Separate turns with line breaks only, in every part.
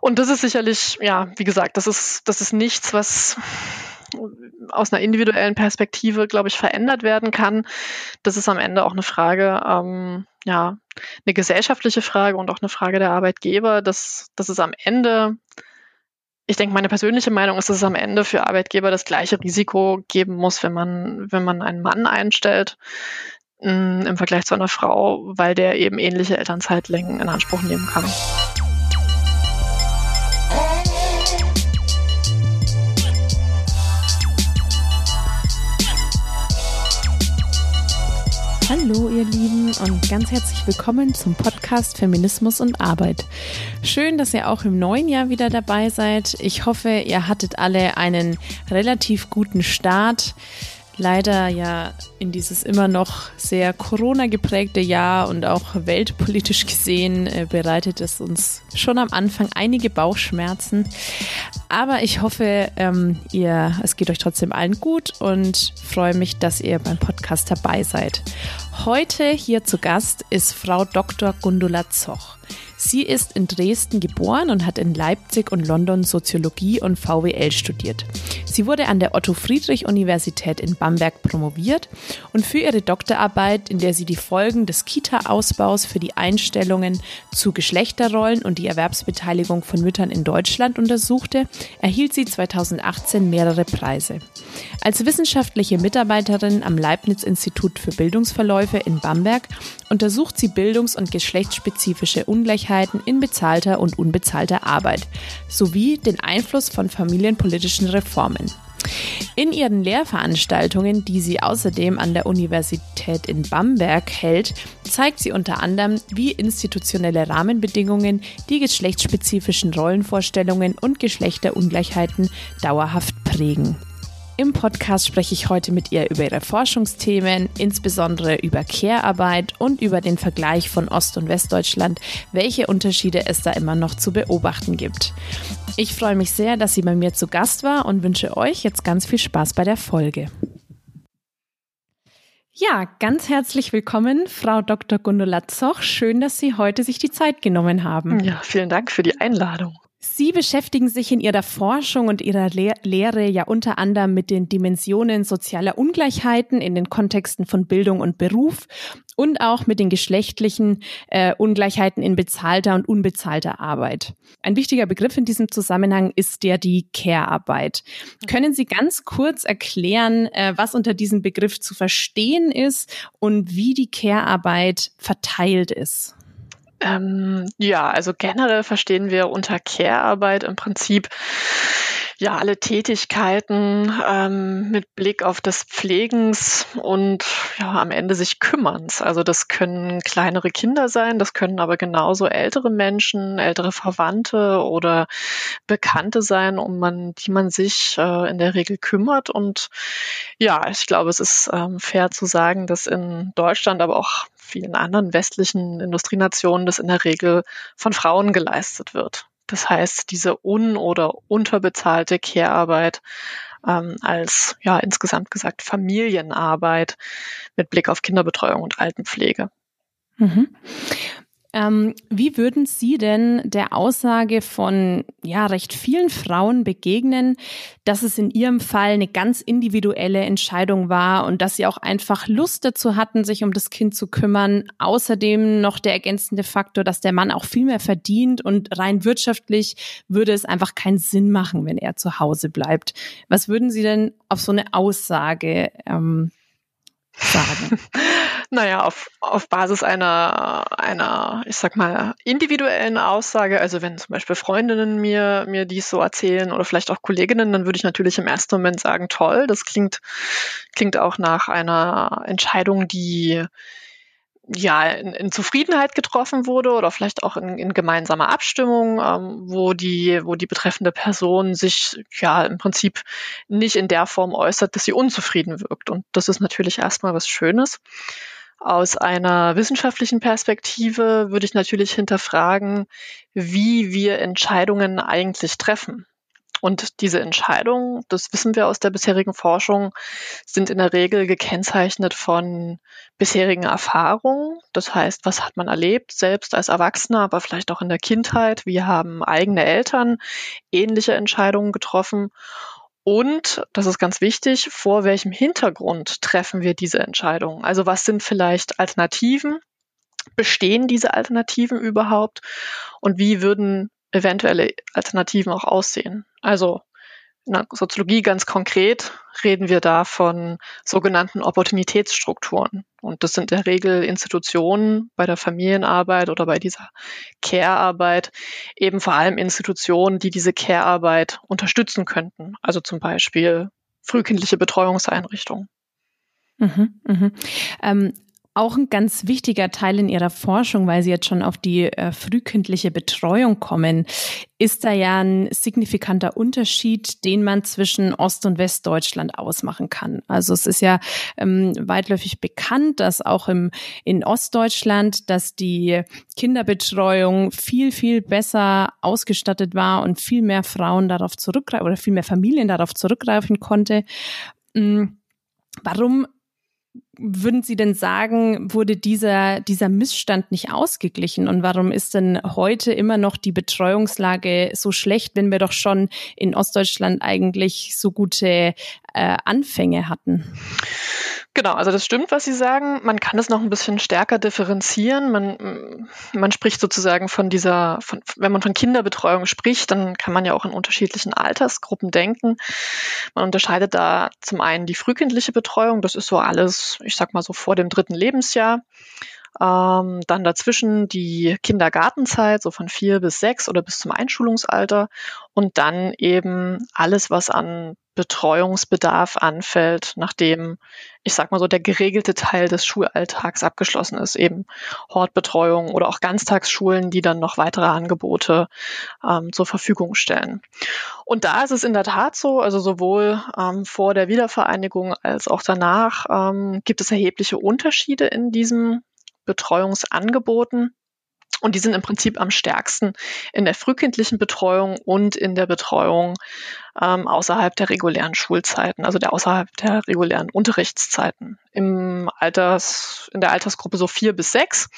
Und das ist sicherlich, ja, wie gesagt, das ist, das ist nichts, was aus einer individuellen Perspektive, glaube ich, verändert werden kann. Das ist am Ende auch eine Frage, ähm, ja, eine gesellschaftliche Frage und auch eine Frage der Arbeitgeber, dass, dass es am Ende, ich denke, meine persönliche Meinung ist, dass es am Ende für Arbeitgeber das gleiche Risiko geben muss, wenn man, wenn man einen Mann einstellt mm, im Vergleich zu einer Frau, weil der eben ähnliche Elternzeitlängen in Anspruch nehmen kann.
Ihr Lieben und ganz herzlich willkommen zum Podcast Feminismus und Arbeit. Schön, dass ihr auch im neuen Jahr wieder dabei seid. Ich hoffe, ihr hattet alle einen relativ guten Start leider ja in dieses immer noch sehr Corona geprägte Jahr und auch weltpolitisch gesehen äh, bereitet es uns schon am Anfang einige Bauchschmerzen. Aber ich hoffe, ähm, ihr, es geht euch trotzdem allen gut und freue mich, dass ihr beim Podcast dabei seid. Heute hier zu Gast ist Frau Dr. Gundula Zoch. Sie ist in Dresden geboren und hat in Leipzig und London Soziologie und VWL studiert. Sie wurde an der Otto-Friedrich-Universität in Bamberg promoviert und für ihre Doktorarbeit, in der sie die Folgen des Kita-Ausbaus für die Einstellungen zu Geschlechterrollen und die Erwerbsbeteiligung von Müttern in Deutschland untersuchte, erhielt sie 2018 mehrere Preise. Als wissenschaftliche Mitarbeiterin am Leibniz-Institut für Bildungsverläufe in Bamberg untersucht sie bildungs- und geschlechtsspezifische Ungleichheiten in bezahlter und unbezahlter Arbeit sowie den Einfluss von familienpolitischen Reformen. In ihren Lehrveranstaltungen, die sie außerdem an der Universität in Bamberg hält, zeigt sie unter anderem, wie institutionelle Rahmenbedingungen die geschlechtsspezifischen Rollenvorstellungen und Geschlechterungleichheiten dauerhaft prägen. Im Podcast spreche ich heute mit ihr über ihre Forschungsthemen, insbesondere über Care-Arbeit und über den Vergleich von Ost- und Westdeutschland, welche Unterschiede es da immer noch zu beobachten gibt. Ich freue mich sehr, dass sie bei mir zu Gast war und wünsche euch jetzt ganz viel Spaß bei der Folge. Ja, ganz herzlich willkommen, Frau Dr. Gundula Zoch. Schön, dass Sie heute sich die Zeit genommen haben.
Ja, vielen Dank für die Einladung.
Sie beschäftigen sich in Ihrer Forschung und Ihrer Le Lehre ja unter anderem mit den Dimensionen sozialer Ungleichheiten in den Kontexten von Bildung und Beruf und auch mit den geschlechtlichen äh, Ungleichheiten in bezahlter und unbezahlter Arbeit. Ein wichtiger Begriff in diesem Zusammenhang ist der die Care-Arbeit. Können Sie ganz kurz erklären, äh, was unter diesem Begriff zu verstehen ist und wie die Care-Arbeit verteilt ist?
Ähm, ja, also generell verstehen wir unter Care-Arbeit im Prinzip ja alle Tätigkeiten ähm, mit Blick auf das Pflegens und ja am Ende sich Kümmerns. Also das können kleinere Kinder sein, das können aber genauso ältere Menschen, ältere Verwandte oder Bekannte sein, um man, die man sich äh, in der Regel kümmert. Und ja, ich glaube, es ist ähm, fair zu sagen, dass in Deutschland, aber auch vielen anderen westlichen Industrienationen das in der Regel von Frauen geleistet wird. Das heißt, diese un- oder unterbezahlte Care-Arbeit ähm, als, ja, insgesamt gesagt, Familienarbeit mit Blick auf Kinderbetreuung und Altenpflege.
Mhm. Ähm, wie würden Sie denn der Aussage von ja recht vielen Frauen begegnen, dass es in Ihrem Fall eine ganz individuelle Entscheidung war und dass Sie auch einfach Lust dazu hatten, sich um das Kind zu kümmern? Außerdem noch der ergänzende Faktor, dass der Mann auch viel mehr verdient und rein wirtschaftlich würde es einfach keinen Sinn machen, wenn er zu Hause bleibt. Was würden Sie denn auf so eine Aussage ähm, sagen?
naja, auf, auf Basis einer, einer, ich sag mal, individuellen Aussage, also wenn zum Beispiel Freundinnen mir, mir dies so erzählen oder vielleicht auch Kolleginnen, dann würde ich natürlich im ersten Moment sagen, toll, das klingt, klingt auch nach einer Entscheidung, die ja, in, in Zufriedenheit getroffen wurde oder vielleicht auch in, in gemeinsamer Abstimmung, ähm, wo die, wo die betreffende Person sich ja im Prinzip nicht in der Form äußert, dass sie unzufrieden wirkt. Und das ist natürlich erstmal was Schönes. Aus einer wissenschaftlichen Perspektive würde ich natürlich hinterfragen, wie wir Entscheidungen eigentlich treffen. Und diese Entscheidungen, das wissen wir aus der bisherigen Forschung, sind in der Regel gekennzeichnet von bisherigen Erfahrungen. Das heißt, was hat man erlebt, selbst als Erwachsener, aber vielleicht auch in der Kindheit? Wie haben eigene Eltern ähnliche Entscheidungen getroffen? Und, das ist ganz wichtig, vor welchem Hintergrund treffen wir diese Entscheidungen? Also was sind vielleicht Alternativen? Bestehen diese Alternativen überhaupt? Und wie würden eventuelle Alternativen auch aussehen? Also in der Soziologie ganz konkret reden wir da von sogenannten Opportunitätsstrukturen. Und das sind in der Regel Institutionen bei der Familienarbeit oder bei dieser Care-Arbeit, eben vor allem Institutionen, die diese Care-Arbeit unterstützen könnten. Also zum Beispiel frühkindliche Betreuungseinrichtungen.
Mhm, mhm. Ähm, auch ein ganz wichtiger Teil in Ihrer Forschung, weil Sie jetzt schon auf die äh, frühkindliche Betreuung kommen, ist da ja ein signifikanter Unterschied, den man zwischen Ost- und Westdeutschland ausmachen kann. Also es ist ja ähm, weitläufig bekannt, dass auch im, in Ostdeutschland, dass die Kinderbetreuung viel, viel besser ausgestattet war und viel mehr Frauen darauf zurückgreifen oder viel mehr Familien darauf zurückgreifen konnte. Ähm, warum würden Sie denn sagen, wurde dieser, dieser Missstand nicht ausgeglichen? Und warum ist denn heute immer noch die Betreuungslage so schlecht, wenn wir doch schon in Ostdeutschland eigentlich so gute äh, Anfänge hatten?
Genau, also das stimmt, was Sie sagen. Man kann es noch ein bisschen stärker differenzieren. Man, man spricht sozusagen von dieser, von, wenn man von Kinderbetreuung spricht, dann kann man ja auch in unterschiedlichen Altersgruppen denken. Man unterscheidet da zum einen die frühkindliche Betreuung, das ist so alles, ich sag mal so vor dem dritten Lebensjahr. Ähm, dann dazwischen die Kindergartenzeit, so von vier bis sechs oder bis zum Einschulungsalter. Und dann eben alles, was an Betreuungsbedarf anfällt, nachdem, ich sag mal so, der geregelte Teil des Schulalltags abgeschlossen ist, eben Hortbetreuung oder auch Ganztagsschulen, die dann noch weitere Angebote ähm, zur Verfügung stellen. Und da ist es in der Tat so, also sowohl ähm, vor der Wiedervereinigung als auch danach ähm, gibt es erhebliche Unterschiede in diesen Betreuungsangeboten. Und die sind im Prinzip am stärksten in der frühkindlichen Betreuung und in der Betreuung ähm, außerhalb der regulären Schulzeiten, also der außerhalb der regulären Unterrichtszeiten. Im Alters, in der Altersgruppe so vier bis sechs,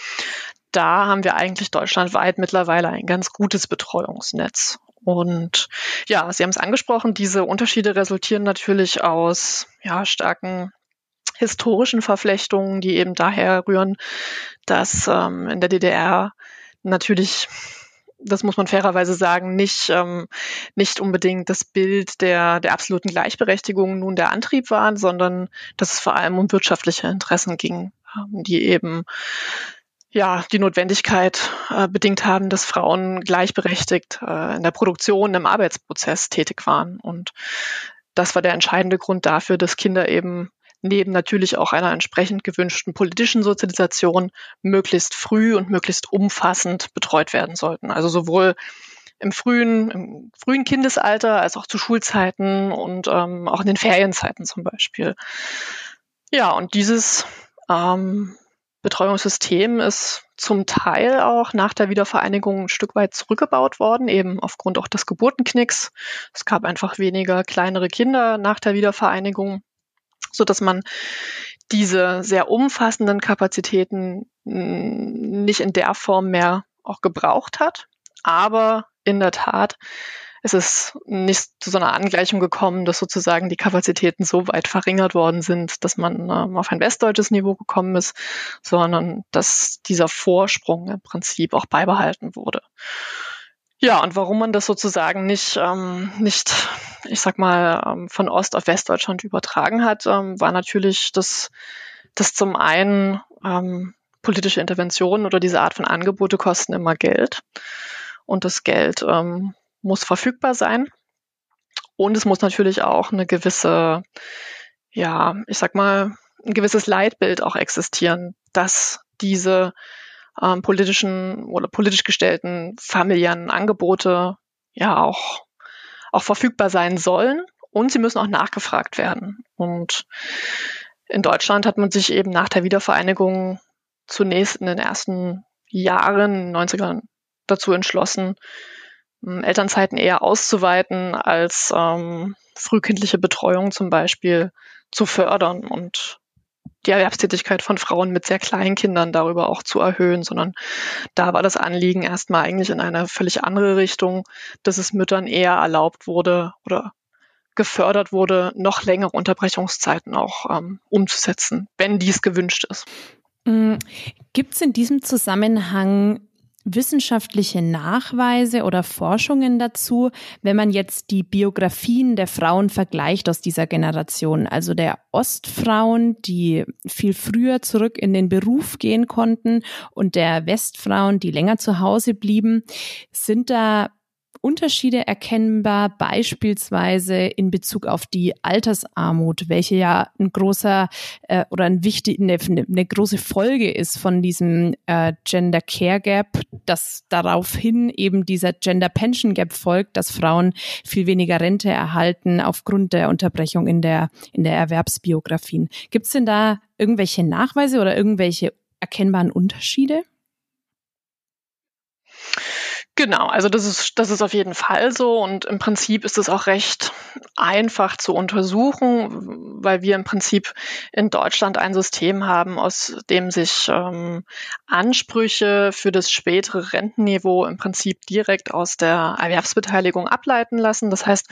da haben wir eigentlich deutschlandweit mittlerweile ein ganz gutes Betreuungsnetz. Und ja, Sie haben es angesprochen, diese Unterschiede resultieren natürlich aus ja, starken historischen Verflechtungen, die eben daher rühren, dass ähm, in der DDR natürlich das muss man fairerweise sagen, nicht, ähm, nicht unbedingt das Bild der, der absoluten Gleichberechtigung nun der Antrieb war, sondern dass es vor allem um wirtschaftliche Interessen ging, ähm, die eben ja die Notwendigkeit äh, bedingt haben, dass Frauen gleichberechtigt äh, in der Produktion, im Arbeitsprozess tätig waren. Und das war der entscheidende Grund dafür, dass Kinder eben neben natürlich auch einer entsprechend gewünschten politischen Sozialisation möglichst früh und möglichst umfassend betreut werden sollten. Also sowohl im frühen, im frühen Kindesalter als auch zu Schulzeiten und ähm, auch in den Ferienzeiten zum Beispiel. Ja, und dieses ähm, Betreuungssystem ist zum Teil auch nach der Wiedervereinigung ein Stück weit zurückgebaut worden, eben aufgrund auch des Geburtenknicks. Es gab einfach weniger kleinere Kinder nach der Wiedervereinigung so dass man diese sehr umfassenden Kapazitäten nicht in der Form mehr auch gebraucht hat. Aber in der Tat es ist nicht zu so einer Angleichung gekommen, dass sozusagen die Kapazitäten so weit verringert worden sind, dass man ähm, auf ein westdeutsches Niveau gekommen ist, sondern dass dieser Vorsprung im Prinzip auch beibehalten wurde. Ja, und warum man das sozusagen nicht, ähm, nicht ich sag mal, ähm, von Ost auf Westdeutschland übertragen hat, ähm, war natürlich, dass, dass zum einen ähm, politische Interventionen oder diese Art von Angebote kosten immer Geld. Und das Geld ähm, muss verfügbar sein. Und es muss natürlich auch eine gewisse, ja, ich sag mal, ein gewisses Leitbild auch existieren, dass diese ähm, politischen oder politisch gestellten familiären Angebote ja auch, auch verfügbar sein sollen und sie müssen auch nachgefragt werden. Und in Deutschland hat man sich eben nach der Wiedervereinigung zunächst in den ersten Jahren, 90ern, dazu entschlossen, ähm, Elternzeiten eher auszuweiten, als ähm, frühkindliche Betreuung zum Beispiel zu fördern und die Erwerbstätigkeit von Frauen mit sehr kleinen Kindern darüber auch zu erhöhen, sondern da war das Anliegen erstmal eigentlich in eine völlig andere Richtung, dass es Müttern eher erlaubt wurde oder gefördert wurde, noch längere Unterbrechungszeiten auch ähm, umzusetzen, wenn dies gewünscht ist.
Mm, Gibt es in diesem Zusammenhang wissenschaftliche Nachweise oder Forschungen dazu, wenn man jetzt die Biografien der Frauen vergleicht aus dieser Generation, also der Ostfrauen, die viel früher zurück in den Beruf gehen konnten und der Westfrauen, die länger zu Hause blieben, sind da Unterschiede erkennbar, beispielsweise in Bezug auf die Altersarmut, welche ja ein großer äh, oder ein wichtig, eine, eine große Folge ist von diesem äh, Gender Care Gap, dass daraufhin eben dieser Gender Pension Gap folgt, dass Frauen viel weniger Rente erhalten aufgrund der Unterbrechung in der, in der Erwerbsbiografien. Gibt es denn da irgendwelche Nachweise oder irgendwelche erkennbaren Unterschiede?
Genau, also das ist, das ist auf jeden Fall so und im Prinzip ist es auch recht einfach zu untersuchen, weil wir im Prinzip in Deutschland ein System haben, aus dem sich ähm, Ansprüche für das spätere Rentenniveau im Prinzip direkt aus der Erwerbsbeteiligung ableiten lassen. Das heißt,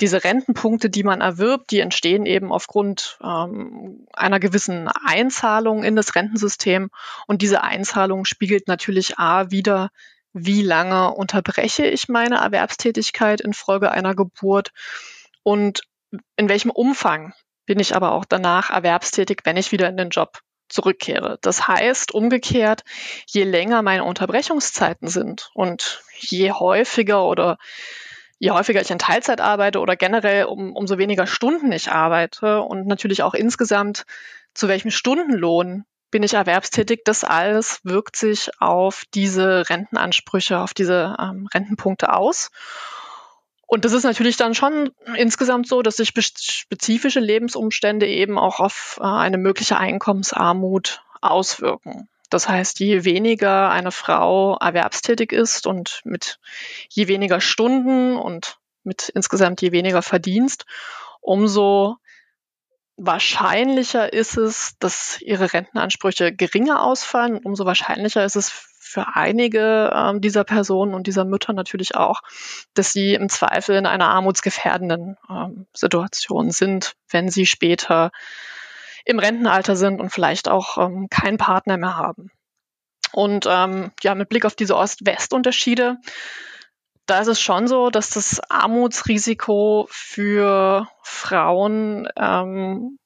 diese Rentenpunkte, die man erwirbt, die entstehen eben aufgrund ähm, einer gewissen Einzahlung in das Rentensystem und diese Einzahlung spiegelt natürlich A wieder wie lange unterbreche ich meine Erwerbstätigkeit infolge einer Geburt und in welchem Umfang bin ich aber auch danach erwerbstätig, wenn ich wieder in den Job zurückkehre. Das heißt umgekehrt, je länger meine Unterbrechungszeiten sind und je häufiger oder je häufiger ich in Teilzeit arbeite oder generell um, umso weniger Stunden ich arbeite und natürlich auch insgesamt zu welchem Stundenlohn bin ich erwerbstätig, das alles wirkt sich auf diese Rentenansprüche, auf diese ähm, Rentenpunkte aus. Und das ist natürlich dann schon insgesamt so, dass sich spezifische Lebensumstände eben auch auf äh, eine mögliche Einkommensarmut auswirken. Das heißt, je weniger eine Frau erwerbstätig ist und mit je weniger Stunden und mit insgesamt je weniger Verdienst, umso wahrscheinlicher ist es, dass ihre Rentenansprüche geringer ausfallen. Umso wahrscheinlicher ist es für einige ähm, dieser Personen und dieser Mütter natürlich auch, dass sie im Zweifel in einer armutsgefährdenden ähm, Situation sind, wenn sie später im Rentenalter sind und vielleicht auch ähm, keinen Partner mehr haben. Und ähm, ja, mit Blick auf diese Ost-West-Unterschiede da ist es schon so, dass das Armutsrisiko für Frauen ähm,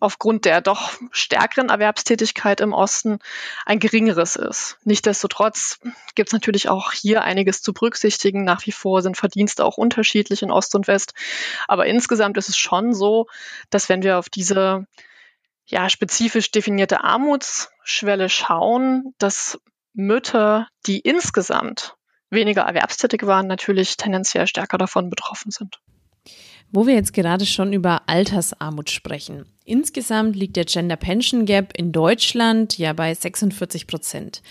aufgrund der doch stärkeren Erwerbstätigkeit im Osten ein geringeres ist. Nichtsdestotrotz gibt es natürlich auch hier einiges zu berücksichtigen. Nach wie vor sind Verdienste auch unterschiedlich in Ost und West. Aber insgesamt ist es schon so, dass wenn wir auf diese ja, spezifisch definierte Armutsschwelle schauen, dass Mütter, die insgesamt weniger erwerbstätig waren, natürlich tendenziell stärker davon betroffen sind.
Wo wir jetzt gerade schon über Altersarmut sprechen. Insgesamt liegt der Gender Pension Gap in Deutschland ja bei 46 Prozent.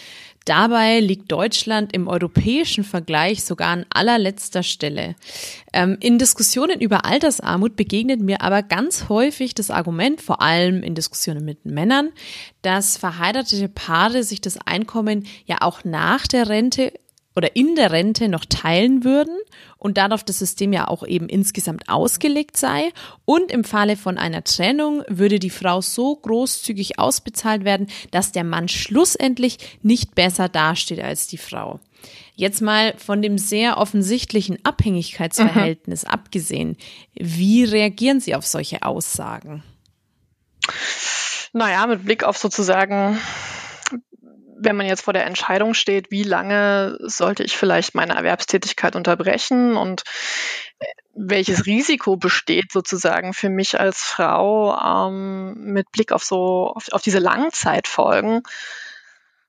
Dabei liegt Deutschland im europäischen Vergleich sogar an allerletzter Stelle. Ähm, in Diskussionen über Altersarmut begegnet mir aber ganz häufig das Argument, vor allem in Diskussionen mit Männern, dass verheiratete Paare sich das Einkommen ja auch nach der Rente oder in der Rente noch teilen würden und darauf das System ja auch eben insgesamt ausgelegt sei. Und im Falle von einer Trennung würde die Frau so großzügig ausbezahlt werden, dass der Mann schlussendlich nicht besser dasteht als die Frau. Jetzt mal von dem sehr offensichtlichen Abhängigkeitsverhältnis mhm. abgesehen, wie reagieren Sie auf solche Aussagen?
Naja, mit Blick auf sozusagen wenn man jetzt vor der Entscheidung steht, wie lange sollte ich vielleicht meine Erwerbstätigkeit unterbrechen und äh, welches Risiko besteht sozusagen für mich als Frau ähm, mit Blick auf so auf, auf diese Langzeitfolgen,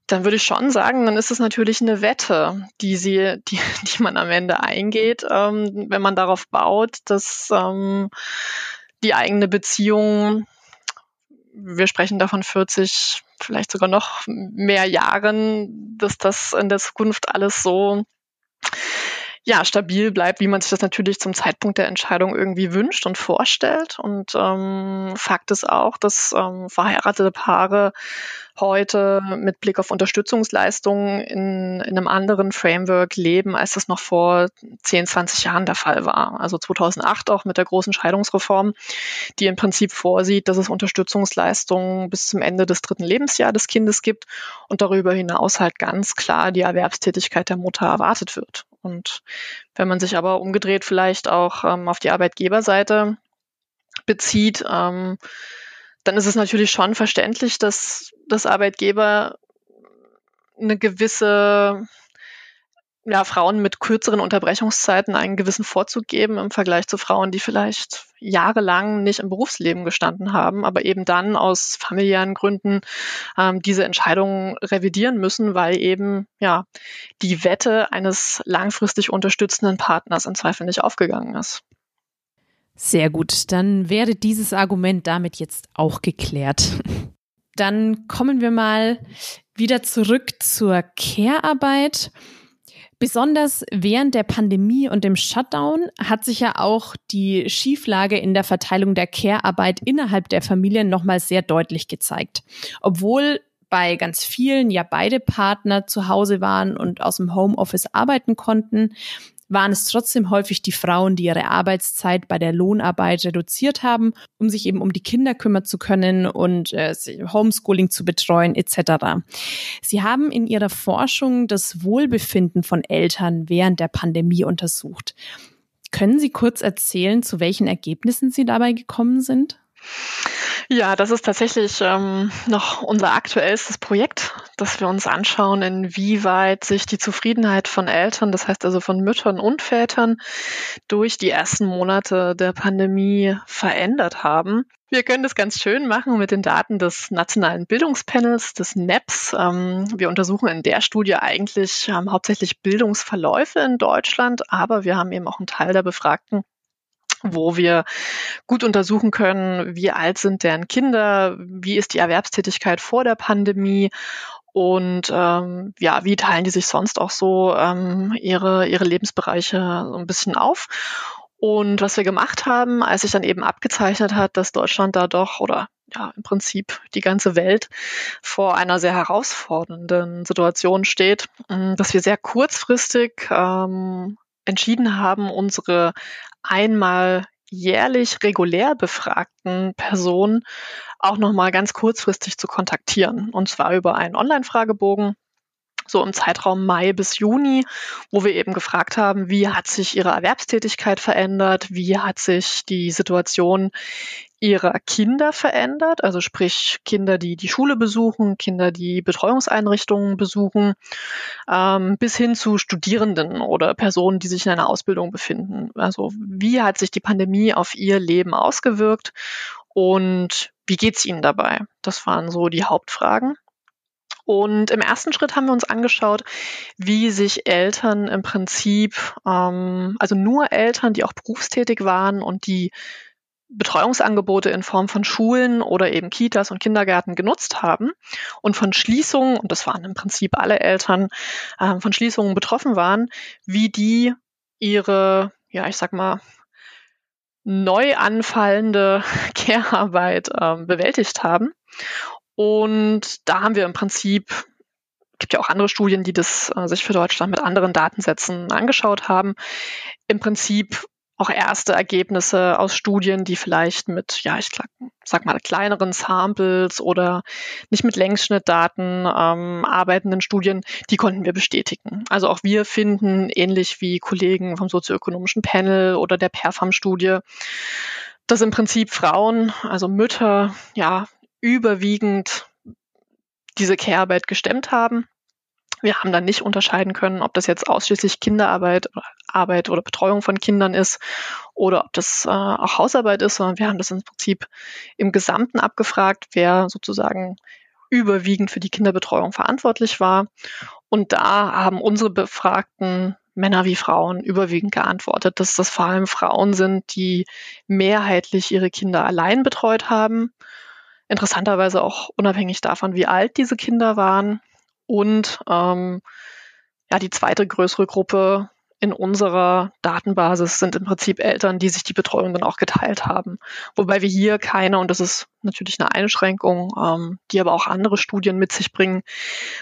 dann würde ich schon sagen, dann ist es natürlich eine Wette, die sie, die, die man am Ende eingeht, ähm, wenn man darauf baut, dass ähm, die eigene Beziehung wir sprechen davon 40, vielleicht sogar noch mehr Jahren, dass das in der Zukunft alles so ja, stabil bleibt, wie man sich das natürlich zum Zeitpunkt der Entscheidung irgendwie wünscht und vorstellt. Und ähm, Fakt ist auch, dass ähm, verheiratete Paare heute mit Blick auf Unterstützungsleistungen in, in einem anderen Framework leben, als das noch vor 10, 20 Jahren der Fall war. Also 2008 auch mit der großen Scheidungsreform, die im Prinzip vorsieht, dass es Unterstützungsleistungen bis zum Ende des dritten Lebensjahres des Kindes gibt und darüber hinaus halt ganz klar die Erwerbstätigkeit der Mutter erwartet wird. Und wenn man sich aber umgedreht vielleicht auch ähm, auf die Arbeitgeberseite bezieht, ähm, dann ist es natürlich schon verständlich, dass, dass Arbeitgeber eine gewisse ja, Frauen mit kürzeren Unterbrechungszeiten einen gewissen Vorzug geben im Vergleich zu Frauen, die vielleicht jahrelang nicht im Berufsleben gestanden haben, aber eben dann aus familiären Gründen ähm, diese Entscheidungen revidieren müssen, weil eben ja die Wette eines langfristig unterstützenden Partners im Zweifel nicht aufgegangen ist.
Sehr gut, dann wäre dieses Argument damit jetzt auch geklärt. Dann kommen wir mal wieder zurück zur Care-Arbeit. Besonders während der Pandemie und dem Shutdown hat sich ja auch die Schieflage in der Verteilung der Care-Arbeit innerhalb der Familien nochmal sehr deutlich gezeigt. Obwohl bei ganz vielen ja beide Partner zu Hause waren und aus dem Homeoffice arbeiten konnten, waren es trotzdem häufig die Frauen, die ihre Arbeitszeit bei der Lohnarbeit reduziert haben, um sich eben um die Kinder kümmern zu können und äh, Homeschooling zu betreuen etc. Sie haben in ihrer Forschung das Wohlbefinden von Eltern während der Pandemie untersucht. Können Sie kurz erzählen, zu welchen Ergebnissen Sie dabei gekommen sind?
Ja, das ist tatsächlich ähm, noch unser aktuellstes Projekt, dass wir uns anschauen, inwieweit sich die Zufriedenheit von Eltern, das heißt also von Müttern und Vätern, durch die ersten Monate der Pandemie verändert haben. Wir können das ganz schön machen mit den Daten des Nationalen Bildungspanels, des NEPS. Ähm, wir untersuchen in der Studie eigentlich ähm, hauptsächlich Bildungsverläufe in Deutschland, aber wir haben eben auch einen Teil der Befragten wo wir gut untersuchen können, wie alt sind deren Kinder, wie ist die Erwerbstätigkeit vor der Pandemie und ähm, ja, wie teilen die sich sonst auch so ähm, ihre, ihre Lebensbereiche so ein bisschen auf. Und was wir gemacht haben, als sich dann eben abgezeichnet hat, dass Deutschland da doch oder ja, im Prinzip die ganze Welt vor einer sehr herausfordernden Situation steht, dass wir sehr kurzfristig ähm, entschieden haben, unsere einmal jährlich regulär befragten Personen auch nochmal ganz kurzfristig zu kontaktieren. Und zwar über einen Online-Fragebogen, so im Zeitraum Mai bis Juni, wo wir eben gefragt haben, wie hat sich ihre Erwerbstätigkeit verändert, wie hat sich die Situation ihrer Kinder verändert, also sprich Kinder, die die Schule besuchen, Kinder, die Betreuungseinrichtungen besuchen, ähm, bis hin zu Studierenden oder Personen, die sich in einer Ausbildung befinden. Also wie hat sich die Pandemie auf ihr Leben ausgewirkt und wie geht's ihnen dabei? Das waren so die Hauptfragen. Und im ersten Schritt haben wir uns angeschaut, wie sich Eltern im Prinzip, ähm, also nur Eltern, die auch berufstätig waren und die Betreuungsangebote in Form von Schulen oder eben Kitas und Kindergärten genutzt haben und von Schließungen, und das waren im Prinzip alle Eltern, äh, von Schließungen betroffen waren, wie die ihre, ja, ich sag mal, neu anfallende Care-Arbeit äh, bewältigt haben. Und da haben wir im Prinzip, gibt ja auch andere Studien, die das äh, sich für Deutschland mit anderen Datensätzen angeschaut haben, im Prinzip auch erste Ergebnisse aus Studien, die vielleicht mit, ja, ich sag mal, kleineren Samples oder nicht mit Längsschnittdaten ähm, arbeitenden Studien, die konnten wir bestätigen. Also auch wir finden, ähnlich wie Kollegen vom sozioökonomischen Panel oder der Perfam-Studie, dass im Prinzip Frauen, also Mütter, ja, überwiegend diese Care-Arbeit gestemmt haben. Wir haben dann nicht unterscheiden können, ob das jetzt ausschließlich Kinderarbeit oder Arbeit oder Betreuung von Kindern ist oder ob das äh, auch Hausarbeit ist, sondern wir haben das im Prinzip im Gesamten abgefragt, wer sozusagen überwiegend für die Kinderbetreuung verantwortlich war. Und da haben unsere Befragten Männer wie Frauen überwiegend geantwortet, dass das vor allem Frauen sind, die mehrheitlich ihre Kinder allein betreut haben interessanterweise auch unabhängig davon, wie alt diese Kinder waren. Und ähm, ja, die zweite größere Gruppe in unserer Datenbasis sind im Prinzip Eltern, die sich die Betreuung dann auch geteilt haben. Wobei wir hier keine, und das ist natürlich eine Einschränkung, ähm, die aber auch andere Studien mit sich bringen,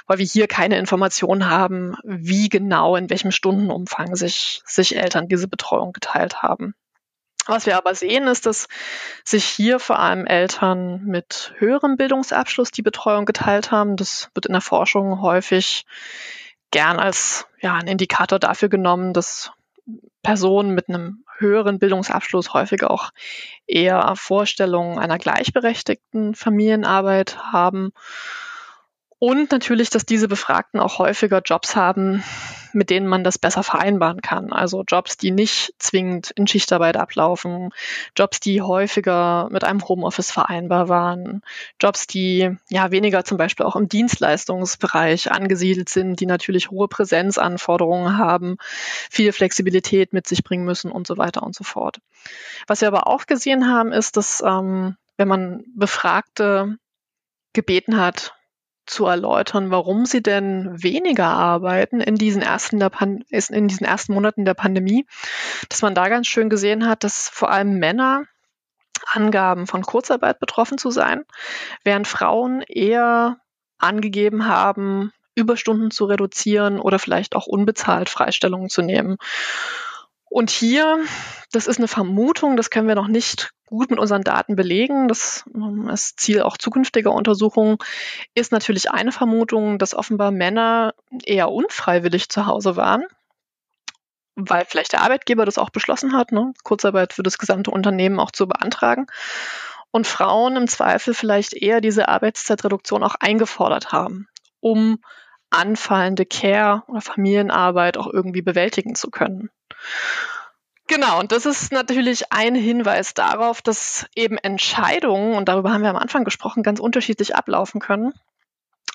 weil wir hier keine Informationen haben, wie genau, in welchem Stundenumfang sich, sich Eltern diese Betreuung geteilt haben. Was wir aber sehen, ist, dass sich hier vor allem Eltern mit höherem Bildungsabschluss die Betreuung geteilt haben. Das wird in der Forschung häufig gern als ja, ein Indikator dafür genommen, dass Personen mit einem höheren Bildungsabschluss häufig auch eher Vorstellungen einer gleichberechtigten Familienarbeit haben. Und natürlich, dass diese Befragten auch häufiger Jobs haben, mit denen man das besser vereinbaren kann. Also Jobs, die nicht zwingend in Schichtarbeit ablaufen, Jobs, die häufiger mit einem Homeoffice vereinbar waren, Jobs, die ja weniger zum Beispiel auch im Dienstleistungsbereich angesiedelt sind, die natürlich hohe Präsenzanforderungen haben, viel Flexibilität mit sich bringen müssen und so weiter und so fort. Was wir aber auch gesehen haben, ist, dass ähm, wenn man Befragte gebeten hat, zu erläutern, warum sie denn weniger arbeiten in diesen ersten, in diesen ersten Monaten der Pandemie, dass man da ganz schön gesehen hat, dass vor allem Männer angaben von Kurzarbeit betroffen zu sein, während Frauen eher angegeben haben, Überstunden zu reduzieren oder vielleicht auch unbezahlt Freistellungen zu nehmen. Und hier, das ist eine Vermutung, das können wir noch nicht gut mit unseren Daten belegen. Das ähm, ist Ziel auch zukünftiger Untersuchungen. Ist natürlich eine Vermutung, dass offenbar Männer eher unfreiwillig zu Hause waren, weil vielleicht der Arbeitgeber das auch beschlossen hat, ne? Kurzarbeit für das gesamte Unternehmen auch zu beantragen. Und Frauen im Zweifel vielleicht eher diese Arbeitszeitreduktion auch eingefordert haben, um anfallende Care- oder Familienarbeit auch irgendwie bewältigen zu können. Genau, und das ist natürlich ein Hinweis darauf, dass eben Entscheidungen, und darüber haben wir am Anfang gesprochen, ganz unterschiedlich ablaufen können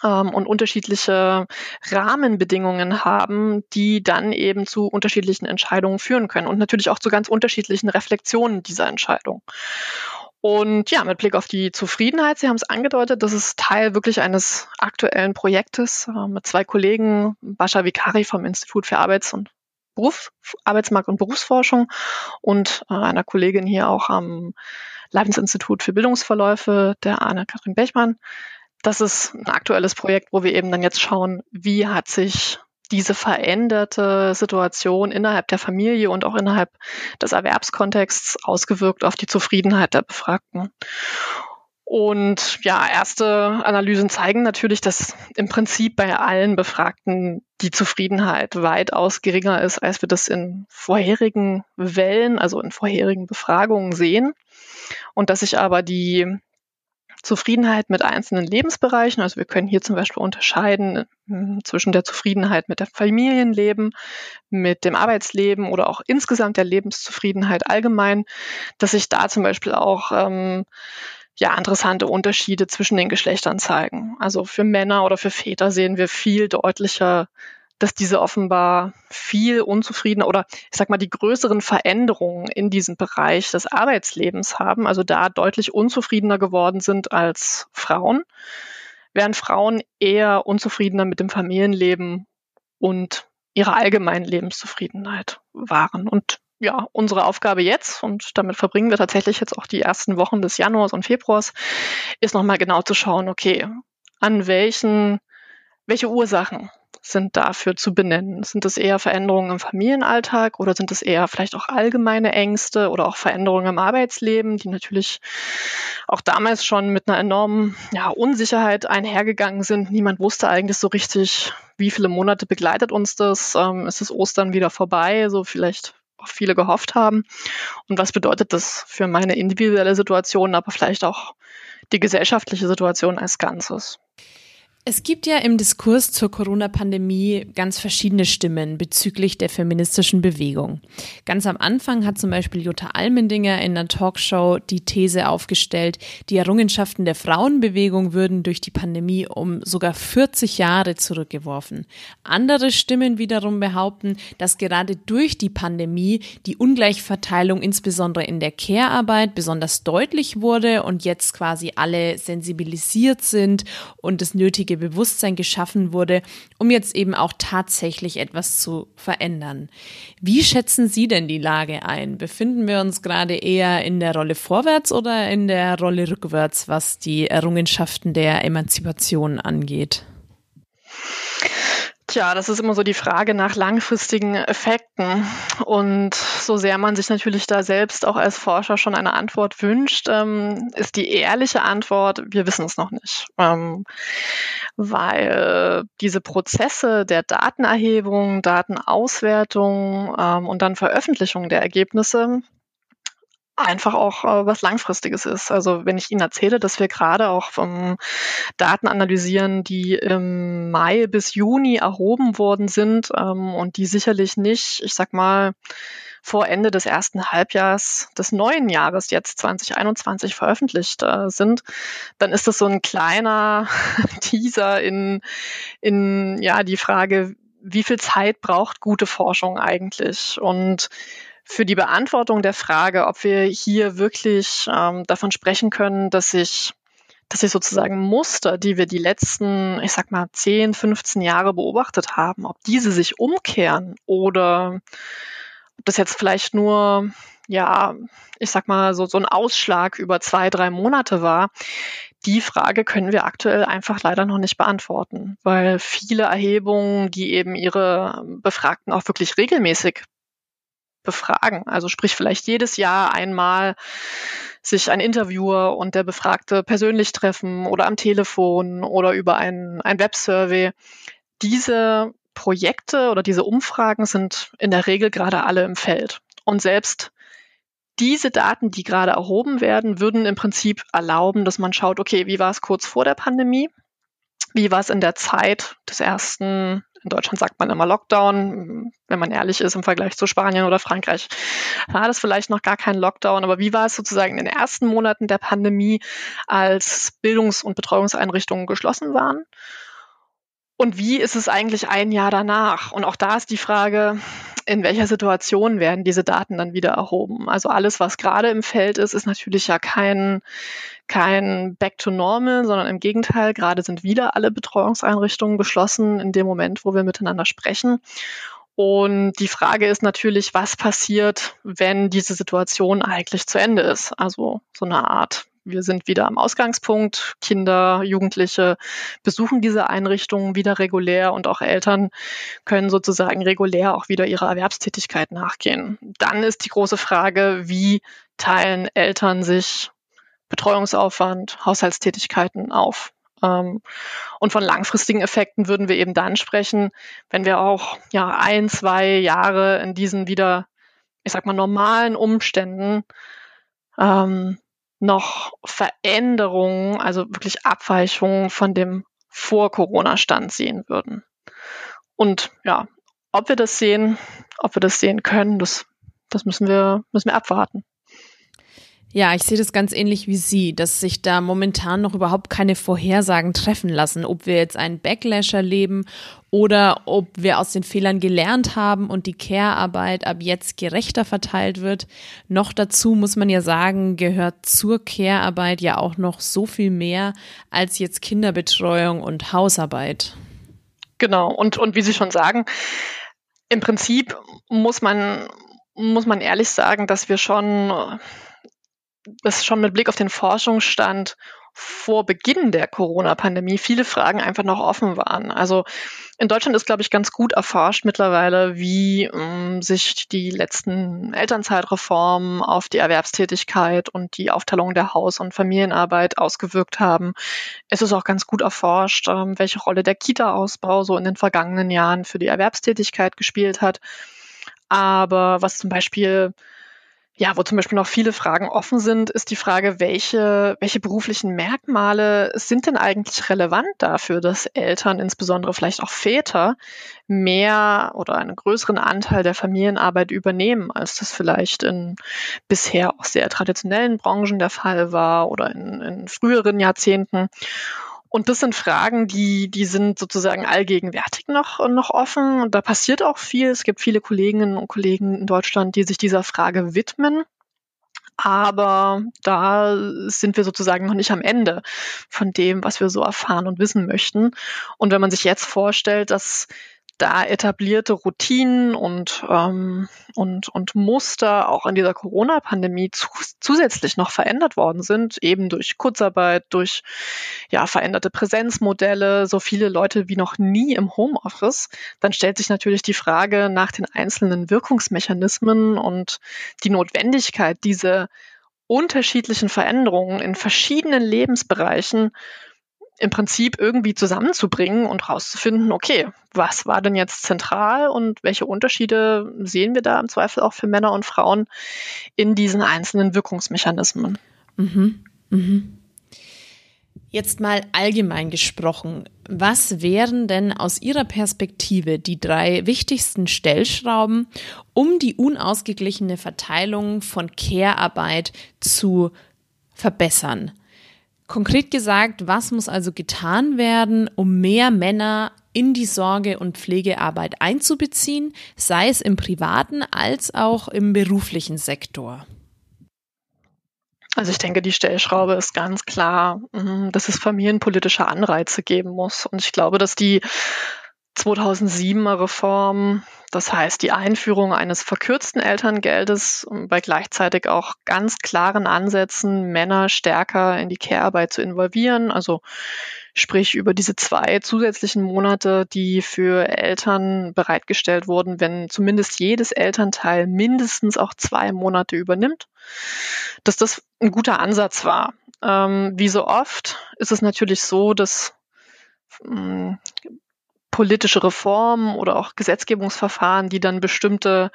ähm, und unterschiedliche Rahmenbedingungen haben, die dann eben zu unterschiedlichen Entscheidungen führen können und natürlich auch zu ganz unterschiedlichen Reflexionen dieser Entscheidung. Und ja, mit Blick auf die Zufriedenheit, Sie haben es angedeutet, das ist Teil wirklich eines aktuellen Projektes äh, mit zwei Kollegen, Bascha Vikari vom Institut für Arbeits- und Beruf, Arbeitsmarkt- und Berufsforschung und äh, einer Kollegin hier auch am Leibniz-Institut für Bildungsverläufe, der Anne-Kathrin Bechmann. Das ist ein aktuelles Projekt, wo wir eben dann jetzt schauen, wie hat sich diese veränderte Situation innerhalb der Familie und auch innerhalb des Erwerbskontexts ausgewirkt auf die Zufriedenheit der Befragten. Und ja, erste Analysen zeigen natürlich, dass im Prinzip bei allen Befragten die Zufriedenheit weitaus geringer ist, als wir das in vorherigen Wellen, also in vorherigen Befragungen sehen. Und dass sich aber die Zufriedenheit mit einzelnen Lebensbereichen, also wir können hier zum Beispiel unterscheiden hm, zwischen der Zufriedenheit mit dem Familienleben, mit dem Arbeitsleben oder auch insgesamt der Lebenszufriedenheit allgemein, dass sich da zum Beispiel auch ähm, ja, interessante Unterschiede zwischen den Geschlechtern zeigen. Also für Männer oder für Väter sehen wir viel deutlicher, dass diese offenbar viel unzufriedener oder ich sag mal die größeren Veränderungen in diesem Bereich des Arbeitslebens haben, also da deutlich unzufriedener geworden sind als Frauen, während Frauen eher unzufriedener mit dem Familienleben und ihrer allgemeinen Lebenszufriedenheit waren. Und ja, unsere Aufgabe jetzt, und damit verbringen wir tatsächlich jetzt auch die ersten Wochen des Januars und Februars, ist nochmal genau zu schauen, okay, an welchen, welche Ursachen sind dafür zu benennen? Sind es eher Veränderungen im Familienalltag oder sind es eher vielleicht auch allgemeine Ängste oder auch Veränderungen im Arbeitsleben, die natürlich auch damals schon mit einer enormen ja, Unsicherheit einhergegangen sind? Niemand wusste eigentlich so richtig, wie viele Monate begleitet uns das? Ähm, ist es Ostern wieder vorbei? So vielleicht viele gehofft haben. Und was bedeutet das für meine individuelle Situation, aber vielleicht auch die gesellschaftliche Situation als Ganzes?
Es gibt ja im Diskurs zur Corona-Pandemie ganz verschiedene Stimmen bezüglich der feministischen Bewegung. Ganz am Anfang hat zum Beispiel Jutta Almendinger in einer Talkshow die These aufgestellt, die Errungenschaften der Frauenbewegung würden durch die Pandemie um sogar 40 Jahre zurückgeworfen. Andere Stimmen wiederum behaupten, dass gerade durch die Pandemie die Ungleichverteilung insbesondere in der Care-Arbeit besonders deutlich wurde und jetzt quasi alle sensibilisiert sind und das nötige notwendige Bewusstsein geschaffen wurde, um jetzt eben auch tatsächlich etwas zu verändern. Wie schätzen Sie denn die Lage ein? Befinden wir uns gerade eher in der Rolle vorwärts oder in der Rolle rückwärts, was die Errungenschaften der Emanzipation angeht?
Tja, das ist immer so die Frage nach langfristigen Effekten. Und so sehr man sich natürlich da selbst auch als Forscher schon eine Antwort wünscht, ähm, ist die ehrliche Antwort, wir wissen es noch nicht. Ähm, weil diese Prozesse der Datenerhebung, Datenauswertung ähm, und dann Veröffentlichung der Ergebnisse einfach auch äh, was Langfristiges ist. Also wenn ich Ihnen erzähle, dass wir gerade auch vom Daten analysieren, die im Mai bis Juni erhoben worden sind ähm, und die sicherlich nicht, ich sag mal, vor Ende des ersten Halbjahres des neuen Jahres, jetzt 2021, veröffentlicht äh, sind, dann ist das so ein kleiner Teaser in, in ja, die Frage, wie viel Zeit braucht gute Forschung eigentlich? Und für die Beantwortung der Frage, ob wir hier wirklich ähm, davon sprechen können, dass sich dass sich sozusagen Muster, die wir die letzten, ich sag mal, 10, 15 Jahre beobachtet haben, ob diese sich umkehren oder ob das jetzt vielleicht nur, ja, ich sag mal, so, so ein Ausschlag über zwei, drei Monate war, die Frage können wir aktuell einfach leider noch nicht beantworten, weil viele Erhebungen, die eben ihre Befragten auch wirklich regelmäßig befragen. Also sprich vielleicht jedes Jahr einmal sich ein Interviewer und der Befragte persönlich treffen oder am Telefon oder über ein, ein Websurvey. Diese Projekte oder diese Umfragen sind in der Regel gerade alle im Feld. Und selbst diese Daten, die gerade erhoben werden, würden im Prinzip erlauben, dass man schaut, okay, wie war es kurz vor der Pandemie? Wie war es in der Zeit des ersten in Deutschland sagt man immer Lockdown. Wenn man ehrlich ist, im Vergleich zu Spanien oder Frankreich war das vielleicht noch gar kein Lockdown. Aber wie war es sozusagen in den ersten Monaten der Pandemie, als Bildungs- und Betreuungseinrichtungen geschlossen waren? Und wie ist es eigentlich ein Jahr danach? Und auch da ist die Frage, in welcher Situation werden diese Daten dann wieder erhoben? Also alles, was gerade im Feld ist, ist natürlich ja kein, kein Back to Normal, sondern im Gegenteil, gerade sind wieder alle Betreuungseinrichtungen geschlossen in dem Moment, wo wir miteinander sprechen. Und die Frage ist natürlich, was passiert, wenn diese Situation eigentlich zu Ende ist? Also so eine Art wir sind wieder am Ausgangspunkt. Kinder, Jugendliche besuchen diese Einrichtungen wieder regulär und auch Eltern können sozusagen regulär auch wieder ihrer Erwerbstätigkeit nachgehen. Dann ist die große Frage, wie teilen Eltern sich Betreuungsaufwand, Haushaltstätigkeiten auf? Ähm, und von langfristigen Effekten würden wir eben dann sprechen, wenn wir auch ja ein, zwei Jahre in diesen wieder, ich sag mal, normalen Umständen ähm, noch Veränderungen, also wirklich Abweichungen von dem Vor-Corona-Stand sehen würden. Und ja, ob wir das sehen, ob wir das sehen können, das, das müssen wir, müssen wir abwarten.
Ja, ich sehe das ganz ähnlich wie Sie, dass sich da momentan noch überhaupt keine Vorhersagen treffen lassen, ob wir jetzt einen Backlash erleben oder ob wir aus den Fehlern gelernt haben und die Care-Arbeit ab jetzt gerechter verteilt wird. Noch dazu muss man ja sagen, gehört zur Care-Arbeit ja auch noch so viel mehr als jetzt Kinderbetreuung und Hausarbeit.
Genau, und, und wie Sie schon sagen, im Prinzip muss man, muss man ehrlich sagen, dass wir schon dass schon mit Blick auf den Forschungsstand vor Beginn der Corona-Pandemie viele Fragen einfach noch offen waren. Also in Deutschland ist, glaube ich, ganz gut erforscht mittlerweile, wie ähm, sich die letzten Elternzeitreformen auf die Erwerbstätigkeit und die Aufteilung der Haus- und Familienarbeit ausgewirkt haben. Es ist auch ganz gut erforscht, ähm, welche Rolle der Kita-Ausbau so in den vergangenen Jahren für die Erwerbstätigkeit gespielt hat. Aber was zum Beispiel ja, wo zum Beispiel noch viele Fragen offen sind, ist die Frage, welche, welche beruflichen Merkmale sind denn eigentlich relevant dafür, dass Eltern, insbesondere vielleicht auch Väter, mehr oder einen größeren Anteil der Familienarbeit übernehmen, als das vielleicht in bisher auch sehr traditionellen Branchen der Fall war oder in, in früheren Jahrzehnten. Und das sind Fragen, die, die sind sozusagen allgegenwärtig noch, noch offen. Und da passiert auch viel. Es gibt viele Kolleginnen und Kollegen in Deutschland, die sich dieser Frage widmen. Aber da sind wir sozusagen noch nicht am Ende von dem, was wir so erfahren und wissen möchten. Und wenn man sich jetzt vorstellt, dass da etablierte Routinen und, ähm, und, und Muster auch in dieser Corona-Pandemie zu, zusätzlich noch verändert worden sind, eben durch Kurzarbeit, durch ja, veränderte Präsenzmodelle, so viele Leute wie noch nie im Homeoffice, dann stellt sich natürlich die Frage nach den einzelnen Wirkungsmechanismen und die Notwendigkeit, diese unterschiedlichen Veränderungen in verschiedenen Lebensbereichen im Prinzip irgendwie zusammenzubringen und rauszufinden, okay, was war denn jetzt zentral und welche Unterschiede sehen wir da im Zweifel auch für Männer und Frauen in diesen einzelnen Wirkungsmechanismen. Mhm. Mhm.
Jetzt mal allgemein gesprochen, was wären denn aus Ihrer Perspektive die drei wichtigsten Stellschrauben, um die unausgeglichene Verteilung von Care-Arbeit zu verbessern? Konkret gesagt, was muss also getan werden, um mehr Männer in die Sorge- und Pflegearbeit einzubeziehen, sei es im privaten als auch im beruflichen Sektor?
Also ich denke, die Stellschraube ist ganz klar, mhm, dass es familienpolitische Anreize geben muss. Und ich glaube, dass die 2007er Reform, das heißt die Einführung eines verkürzten Elterngeldes bei gleichzeitig auch ganz klaren Ansätzen, Männer stärker in die Care-Arbeit zu involvieren, also sprich über diese zwei zusätzlichen Monate, die für Eltern bereitgestellt wurden, wenn zumindest jedes Elternteil mindestens auch zwei Monate übernimmt, dass das ein guter Ansatz war. Ähm, wie so oft ist es natürlich so, dass hm, politische Reformen oder auch Gesetzgebungsverfahren, die dann bestimmte,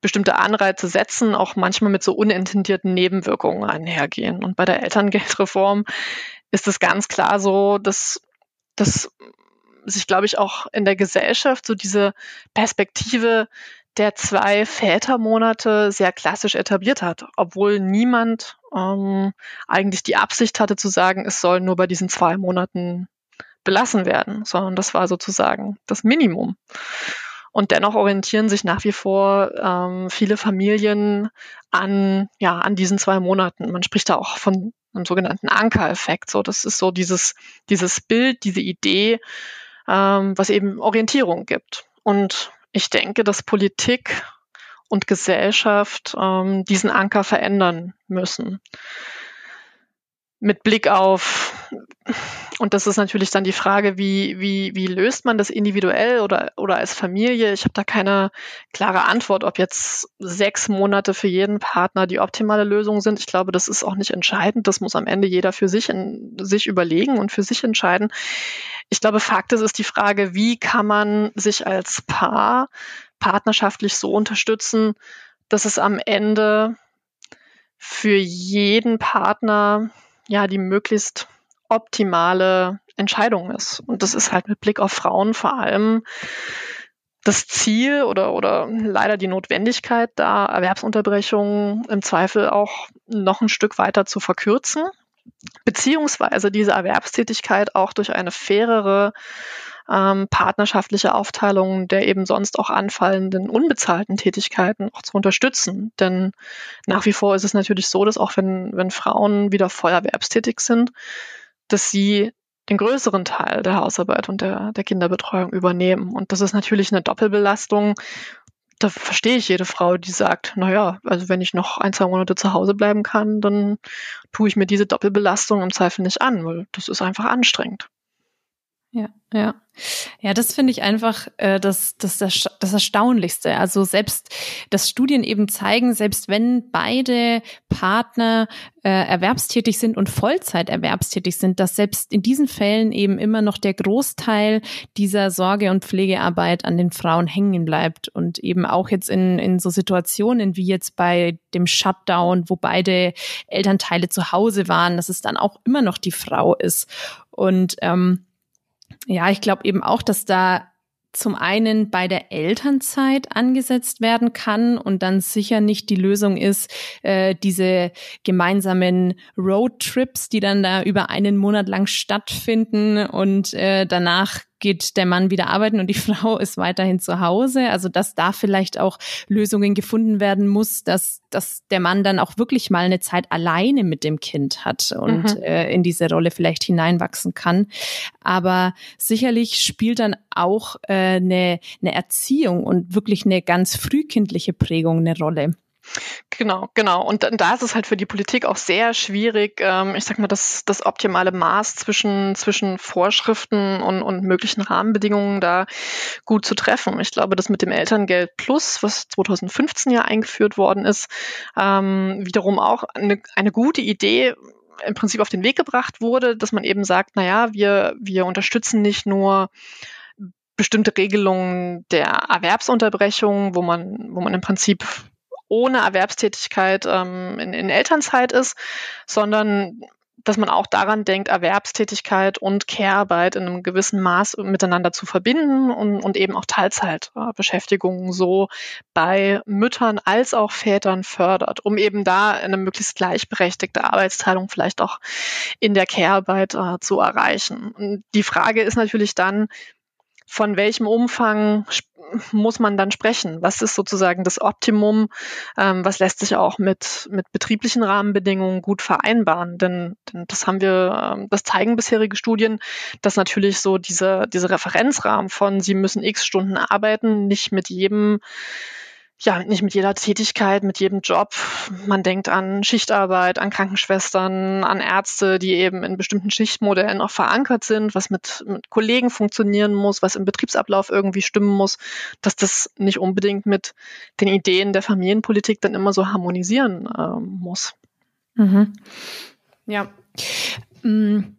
bestimmte Anreize setzen, auch manchmal mit so unintendierten Nebenwirkungen einhergehen. Und bei der Elterngeldreform ist es ganz klar so, dass, dass sich, glaube ich, auch in der Gesellschaft so diese Perspektive der zwei Vätermonate sehr klassisch etabliert hat, obwohl niemand ähm, eigentlich die Absicht hatte zu sagen, es soll nur bei diesen zwei Monaten belassen werden, sondern das war sozusagen das Minimum. Und dennoch orientieren sich nach wie vor ähm, viele Familien an, ja, an diesen zwei Monaten. Man spricht da auch von einem sogenannten Ankereffekt. So, das ist so dieses, dieses Bild, diese Idee, ähm, was eben Orientierung gibt. Und ich denke, dass Politik und Gesellschaft ähm, diesen Anker verändern müssen mit Blick auf, und das ist natürlich dann die Frage, wie, wie, wie löst man das individuell oder, oder als Familie? Ich habe da keine klare Antwort, ob jetzt sechs Monate für jeden Partner die optimale Lösung sind. Ich glaube, das ist auch nicht entscheidend. Das muss am Ende jeder für sich, in, sich überlegen und für sich entscheiden. Ich glaube, Fakt ist, ist die Frage, wie kann man sich als Paar partnerschaftlich so unterstützen, dass es am Ende für jeden Partner ja die möglichst optimale Entscheidung ist. Und das ist halt mit Blick auf Frauen vor allem das Ziel oder, oder leider die Notwendigkeit, da Erwerbsunterbrechungen im Zweifel auch noch ein Stück weiter zu verkürzen, beziehungsweise diese Erwerbstätigkeit auch durch eine fairere ähm, partnerschaftliche Aufteilung der eben sonst auch anfallenden unbezahlten Tätigkeiten auch zu unterstützen. Denn nach wie vor ist es natürlich so, dass auch wenn, wenn Frauen wieder voll erwerbstätig sind, dass sie den größeren Teil der Hausarbeit und der, der Kinderbetreuung übernehmen. Und das ist natürlich eine Doppelbelastung. Da verstehe ich jede Frau, die sagt, naja, also wenn ich noch ein, zwei Monate zu Hause bleiben kann, dann tue ich mir diese Doppelbelastung im Zweifel nicht an, weil das ist einfach anstrengend.
Ja, ja. Ja, das finde ich einfach äh, das, das, das, das Erstaunlichste. Also selbst, dass Studien eben zeigen, selbst wenn beide Partner äh, erwerbstätig sind und Vollzeit erwerbstätig sind, dass selbst in diesen Fällen eben immer noch der Großteil dieser Sorge- und Pflegearbeit an den Frauen hängen bleibt. Und eben auch jetzt in, in so Situationen wie jetzt bei dem Shutdown, wo beide Elternteile zu Hause waren, dass es dann auch immer noch die Frau ist. Und ähm, ja, ich glaube eben auch, dass da zum einen bei der Elternzeit angesetzt werden kann und dann sicher nicht die Lösung ist, äh, diese gemeinsamen Roadtrips, die dann da über einen Monat lang stattfinden und äh, danach geht der Mann wieder arbeiten und die Frau ist weiterhin zu Hause. Also dass da vielleicht auch Lösungen gefunden werden muss, dass, dass der Mann dann auch wirklich mal eine Zeit alleine mit dem Kind hat und mhm. äh, in diese Rolle vielleicht hineinwachsen kann. Aber sicherlich spielt dann auch äh, eine, eine Erziehung und wirklich eine ganz frühkindliche Prägung eine Rolle.
Genau, genau. Und da ist es halt für die Politik auch sehr schwierig, ähm, ich sag mal, das, das optimale Maß zwischen, zwischen Vorschriften und, und möglichen Rahmenbedingungen da gut zu treffen. Ich glaube, das mit dem Elterngeld Plus, was 2015 ja eingeführt worden ist, ähm, wiederum auch eine, eine gute Idee im Prinzip auf den Weg gebracht wurde, dass man eben sagt, na ja, wir, wir unterstützen nicht nur bestimmte Regelungen der Erwerbsunterbrechung, wo man, wo man im Prinzip ohne Erwerbstätigkeit ähm, in, in Elternzeit ist, sondern dass man auch daran denkt, Erwerbstätigkeit und Care-Arbeit in einem gewissen Maß miteinander zu verbinden und, und eben auch Teilzeitbeschäftigung so bei Müttern als auch Vätern fördert, um eben da eine möglichst gleichberechtigte Arbeitsteilung vielleicht auch in der Care-Arbeit äh, zu erreichen. Und die Frage ist natürlich dann, von welchem Umfang muss man dann sprechen? Was ist sozusagen das Optimum? Ähm, was lässt sich auch mit, mit betrieblichen Rahmenbedingungen gut vereinbaren? Denn, denn das haben wir, ähm, das zeigen bisherige Studien, dass natürlich so diese, diese Referenzrahmen von Sie müssen x Stunden arbeiten nicht mit jedem ja, nicht mit jeder Tätigkeit, mit jedem Job. Man denkt an Schichtarbeit, an Krankenschwestern, an Ärzte, die eben in bestimmten Schichtmodellen auch verankert sind, was mit, mit Kollegen funktionieren muss, was im Betriebsablauf irgendwie stimmen muss, dass das nicht unbedingt mit den Ideen der Familienpolitik dann immer so harmonisieren äh, muss.
Mhm. Ja. Mhm.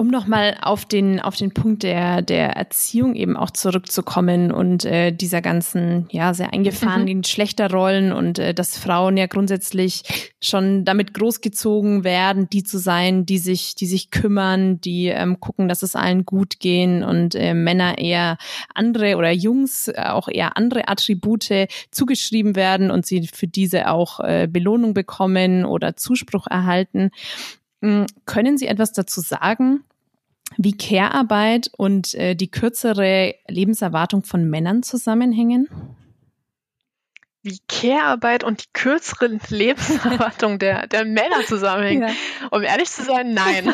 Um nochmal auf den, auf den Punkt der, der Erziehung eben auch zurückzukommen und äh, dieser ganzen, ja, sehr eingefahrenen mhm. Schlechterrollen und äh, dass Frauen ja grundsätzlich schon damit großgezogen werden, die zu sein, die sich, die sich kümmern, die ähm, gucken, dass es allen gut gehen und äh, Männer eher andere oder Jungs äh, auch eher andere Attribute zugeschrieben werden und sie für diese auch äh, Belohnung bekommen oder Zuspruch erhalten. Hm, können Sie etwas dazu sagen, wie Care-Arbeit und äh, die kürzere Lebenserwartung von Männern zusammenhängen?
Wie Care-Arbeit und die kürzere Lebenserwartung der, der Männer zusammenhängen. Ja. Um ehrlich zu sein, nein.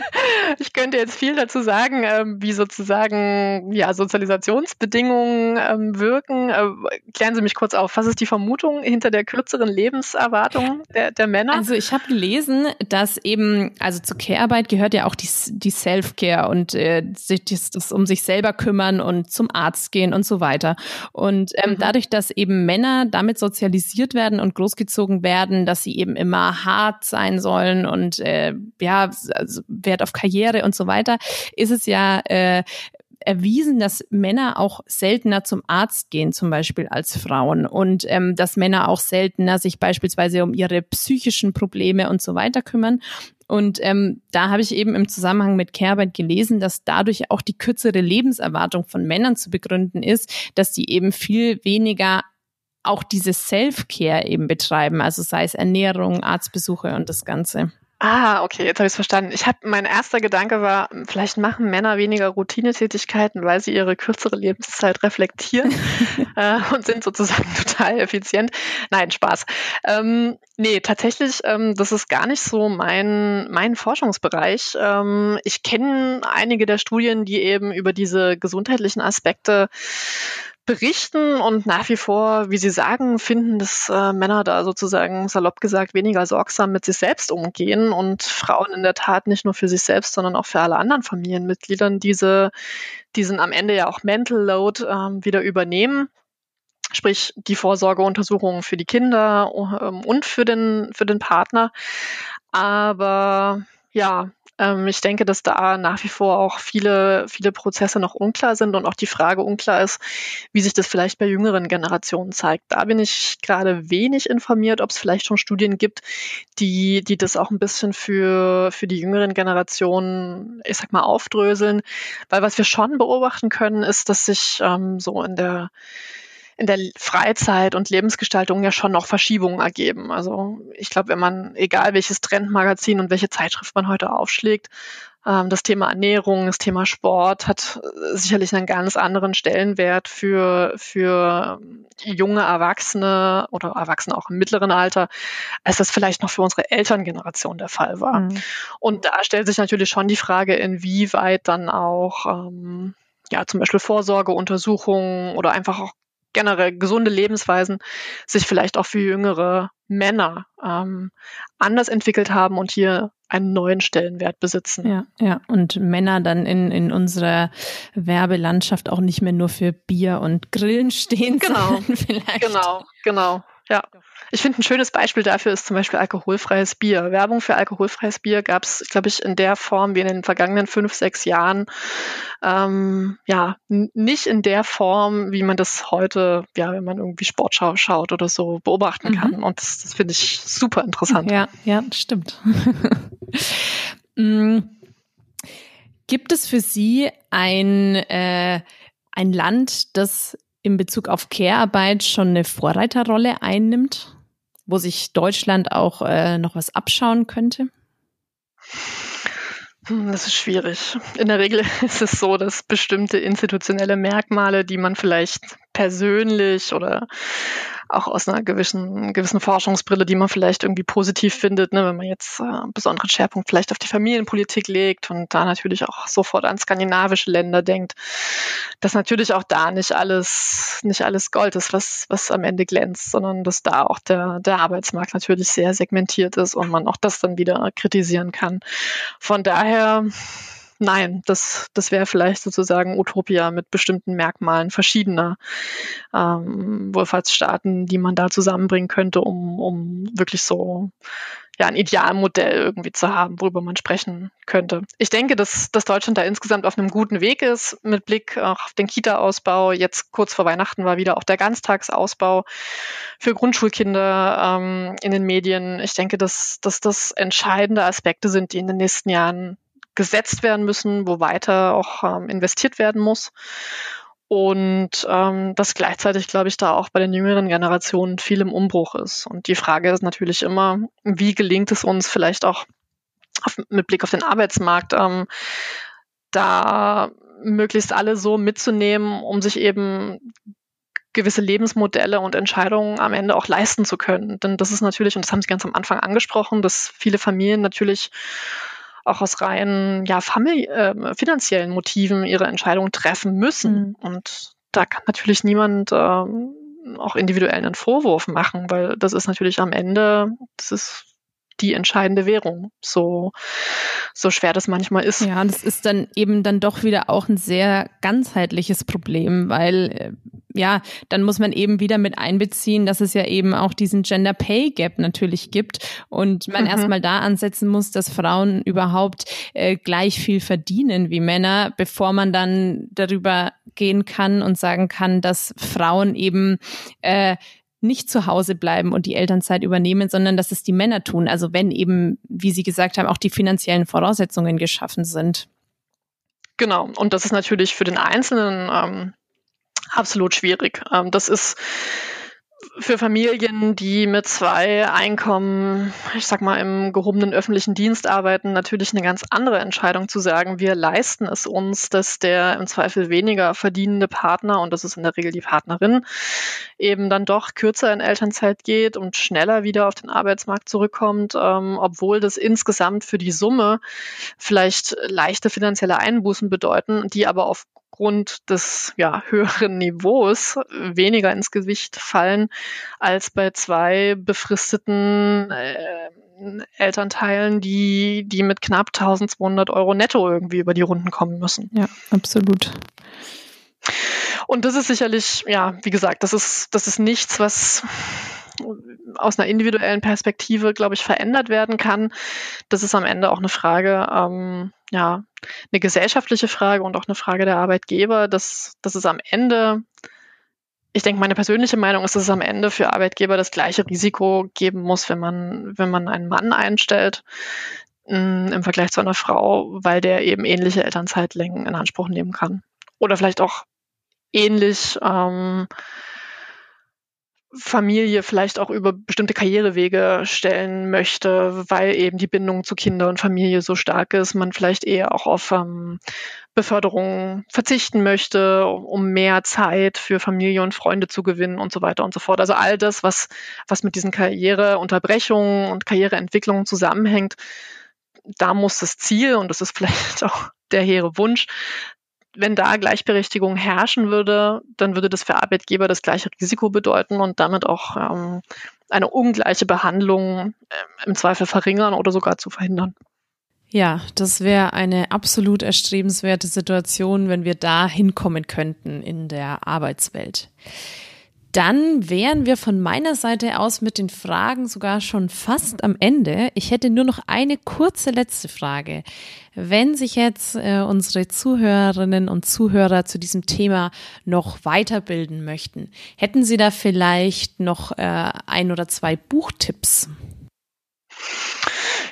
ich könnte jetzt viel dazu sagen, ähm, wie sozusagen ja, Sozialisationsbedingungen ähm, wirken. Äh, klären Sie mich kurz auf. Was ist die Vermutung hinter der kürzeren Lebenserwartung der, der Männer?
Also ich habe gelesen, dass eben, also zur Care-Arbeit gehört ja auch die, die Self-Care und äh, sich das, das um sich selber kümmern und zum Arzt gehen und so weiter. Und ähm, mhm. dadurch, dass eben Männer damit sozialisiert werden und großgezogen werden, dass sie eben immer hart sein sollen und äh, ja, also Wert auf Karriere und so weiter, ist es ja äh, erwiesen, dass Männer auch seltener zum Arzt gehen, zum Beispiel als Frauen. Und ähm, dass Männer auch seltener sich beispielsweise um ihre psychischen Probleme und so weiter kümmern. Und ähm, da habe ich eben im Zusammenhang mit Care-Arbeit gelesen, dass dadurch auch die kürzere Lebenserwartung von Männern zu begründen ist, dass die eben viel weniger auch diese Self-Care eben betreiben, also sei es Ernährung, Arztbesuche und das Ganze.
Ah, okay, jetzt habe ich es verstanden. Ich habe mein erster Gedanke war, vielleicht machen Männer weniger Routinetätigkeiten, weil sie ihre kürzere Lebenszeit reflektieren äh, und sind sozusagen total effizient. Nein, Spaß. Ähm, nee, tatsächlich, ähm, das ist gar nicht so mein mein Forschungsbereich. Ähm, ich kenne einige der Studien, die eben über diese gesundheitlichen Aspekte berichten und nach wie vor, wie Sie sagen, finden, dass äh, Männer da sozusagen salopp gesagt weniger sorgsam mit sich selbst umgehen und Frauen in der Tat nicht nur für sich selbst, sondern auch für alle anderen Familienmitgliedern diese, diesen am Ende ja auch Mental Load äh, wieder übernehmen. Sprich, die Vorsorgeuntersuchungen für die Kinder ähm, und für den, für den Partner. Aber ja, ähm, ich denke, dass da nach wie vor auch viele, viele Prozesse noch unklar sind und auch die Frage unklar ist, wie sich das vielleicht bei jüngeren Generationen zeigt. Da bin ich gerade wenig informiert, ob es vielleicht schon Studien gibt, die, die das auch ein bisschen für, für die jüngeren Generationen, ich sag mal, aufdröseln. Weil was wir schon beobachten können, ist, dass sich ähm, so in der in der Freizeit und Lebensgestaltung ja schon noch Verschiebungen ergeben. Also ich glaube, wenn man, egal welches Trendmagazin und welche Zeitschrift man heute aufschlägt, ähm, das Thema Ernährung, das Thema Sport hat äh, sicherlich einen ganz anderen Stellenwert für, für junge Erwachsene oder Erwachsene auch im mittleren Alter, als das vielleicht noch für unsere Elterngeneration der Fall war. Mhm. Und da stellt sich natürlich schon die Frage, inwieweit dann auch ähm, ja, zum Beispiel Vorsorgeuntersuchungen oder einfach auch generell gesunde Lebensweisen sich vielleicht auch für jüngere Männer ähm, anders entwickelt haben und hier einen neuen Stellenwert besitzen.
Ja, ja. Und Männer dann in, in unserer Werbelandschaft auch nicht mehr nur für Bier und Grillen stehen.
Genau. Vielleicht. Genau, genau. Ja. Ich finde, ein schönes Beispiel dafür ist zum Beispiel alkoholfreies Bier. Werbung für alkoholfreies Bier gab es, glaube ich, in der Form wie in den vergangenen fünf, sechs Jahren. Ähm, ja, nicht in der Form, wie man das heute, ja, wenn man irgendwie Sportschau schaut oder so, beobachten kann. Mhm. Und das, das finde ich super interessant.
Ja, ja, stimmt. mm. Gibt es für Sie ein, äh, ein Land, das in Bezug auf Care-Arbeit schon eine Vorreiterrolle einnimmt? wo sich Deutschland auch äh, noch was abschauen könnte?
Hm, das ist schwierig. In der Regel ist es so, dass bestimmte institutionelle Merkmale, die man vielleicht persönlich oder auch aus einer gewissen, gewissen Forschungsbrille, die man vielleicht irgendwie positiv findet, ne, wenn man jetzt äh, einen besonderen Schwerpunkt vielleicht auf die Familienpolitik legt und da natürlich auch sofort an skandinavische Länder denkt, dass natürlich auch da nicht alles, nicht alles Gold ist, was, was am Ende glänzt, sondern dass da auch der, der Arbeitsmarkt natürlich sehr segmentiert ist und man auch das dann wieder kritisieren kann. Von daher, nein, das, das wäre vielleicht sozusagen Utopia mit bestimmten Merkmalen verschiedener ähm, Wohlfahrtsstaaten, die man da zusammenbringen könnte, um, um wirklich so ja, ein Idealmodell irgendwie zu haben, worüber man sprechen könnte. Ich denke, dass, dass Deutschland da insgesamt auf einem guten Weg ist, mit Blick auch auf den Kita-Ausbau. Jetzt kurz vor Weihnachten war wieder auch der Ganztagsausbau für Grundschulkinder ähm, in den Medien. Ich denke, dass, dass das entscheidende Aspekte sind, die in den nächsten Jahren gesetzt werden müssen, wo weiter auch ähm, investiert werden muss. Und ähm, dass gleichzeitig, glaube ich, da auch bei den jüngeren Generationen viel im Umbruch ist. Und die Frage ist natürlich immer, wie gelingt es uns vielleicht auch auf, mit Blick auf den Arbeitsmarkt, ähm, da möglichst alle so mitzunehmen, um sich eben gewisse Lebensmodelle und Entscheidungen am Ende auch leisten zu können. Denn das ist natürlich, und das haben Sie ganz am Anfang angesprochen, dass viele Familien natürlich auch aus rein ja, äh, finanziellen Motiven ihre Entscheidung treffen müssen. Mhm. Und da kann natürlich niemand ähm, auch individuell einen Vorwurf machen, weil das ist natürlich am Ende, das ist die entscheidende Währung. So, so schwer das manchmal ist.
Ja, das ist dann eben dann doch wieder auch ein sehr ganzheitliches Problem, weil äh, ja, dann muss man eben wieder mit einbeziehen, dass es ja eben auch diesen Gender Pay Gap natürlich gibt und man mhm. erstmal da ansetzen muss, dass Frauen überhaupt äh, gleich viel verdienen wie Männer, bevor man dann darüber gehen kann und sagen kann, dass Frauen eben äh, nicht zu Hause bleiben und die Elternzeit übernehmen, sondern dass es die Männer tun. Also wenn eben, wie Sie gesagt haben, auch die finanziellen Voraussetzungen geschaffen sind.
Genau. Und das ist natürlich für den Einzelnen ähm, absolut schwierig. Ähm, das ist für Familien, die mit zwei Einkommen, ich sag mal, im gehobenen öffentlichen Dienst arbeiten, natürlich eine ganz andere Entscheidung zu sagen, wir leisten es uns, dass der im Zweifel weniger verdienende Partner, und das ist in der Regel die Partnerin, eben dann doch kürzer in Elternzeit geht und schneller wieder auf den Arbeitsmarkt zurückkommt, ähm, obwohl das insgesamt für die Summe vielleicht leichte finanzielle Einbußen bedeuten, die aber auf aufgrund des ja, höheren Niveaus weniger ins Gewicht fallen als bei zwei befristeten äh, Elternteilen, die, die mit knapp 1200 Euro netto irgendwie über die Runden kommen müssen.
Ja, absolut.
Und das ist sicherlich, ja, wie gesagt, das ist, das ist nichts, was aus einer individuellen Perspektive, glaube ich, verändert werden kann. Das ist am Ende auch eine Frage, ähm, ja, eine gesellschaftliche Frage und auch eine Frage der Arbeitgeber, dass, dass es am Ende, ich denke, meine persönliche Meinung ist, dass es am Ende für Arbeitgeber das gleiche Risiko geben muss, wenn man, wenn man einen Mann einstellt mm, im Vergleich zu einer Frau, weil der eben ähnliche Elternzeitlängen in Anspruch nehmen kann. Oder vielleicht auch ähnlich ähm, Familie vielleicht auch über bestimmte Karrierewege stellen möchte, weil eben die Bindung zu Kinder und Familie so stark ist, man vielleicht eher auch auf ähm, Beförderung verzichten möchte, um mehr Zeit für Familie und Freunde zu gewinnen und so weiter und so fort. Also all das, was, was mit diesen Karriereunterbrechungen und Karriereentwicklungen zusammenhängt, da muss das Ziel, und das ist vielleicht auch der hehre Wunsch, wenn da Gleichberechtigung herrschen würde, dann würde das für Arbeitgeber das gleiche Risiko bedeuten und damit auch ähm, eine ungleiche Behandlung äh, im Zweifel verringern oder sogar zu verhindern.
Ja, das wäre eine absolut erstrebenswerte Situation, wenn wir da hinkommen könnten in der Arbeitswelt. Dann wären wir von meiner Seite aus mit den Fragen sogar schon fast am Ende. Ich hätte nur noch eine kurze letzte Frage. Wenn sich jetzt äh, unsere Zuhörerinnen und Zuhörer zu diesem Thema noch weiterbilden möchten, hätten Sie da vielleicht noch äh, ein oder zwei Buchtipps?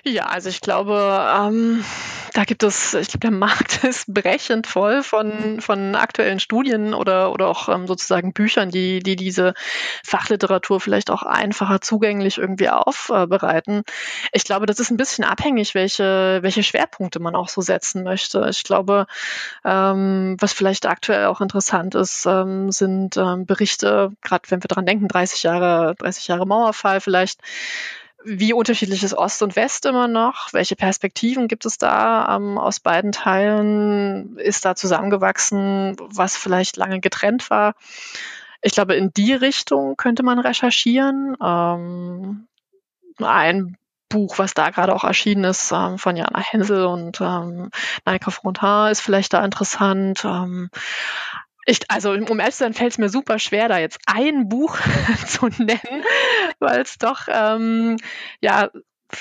Ja, also ich glaube, ähm, da gibt es, ich glaube, der Markt ist brechend voll von, von aktuellen Studien oder, oder auch ähm, sozusagen Büchern, die, die diese Fachliteratur vielleicht auch einfacher zugänglich irgendwie aufbereiten. Ich glaube, das ist ein bisschen abhängig, welche, welche Schwerpunkte man auch so setzen möchte. Ich glaube, ähm, was vielleicht aktuell auch interessant ist, ähm, sind ähm, Berichte, gerade wenn wir dran denken, 30 Jahre, 30 Jahre Mauerfall vielleicht, wie unterschiedlich ist Ost und West immer noch? Welche Perspektiven gibt es da ähm, aus beiden Teilen? Ist da zusammengewachsen, was vielleicht lange getrennt war? Ich glaube, in die Richtung könnte man recherchieren. Ähm, ein Buch, was da gerade auch erschienen ist, ähm, von Jana Hensel und ähm, Naika Frontin ist vielleicht da interessant. Ähm, ich, also um ehrlich zu sein, fällt es mir super schwer, da jetzt ein Buch zu nennen, weil es doch ähm, ja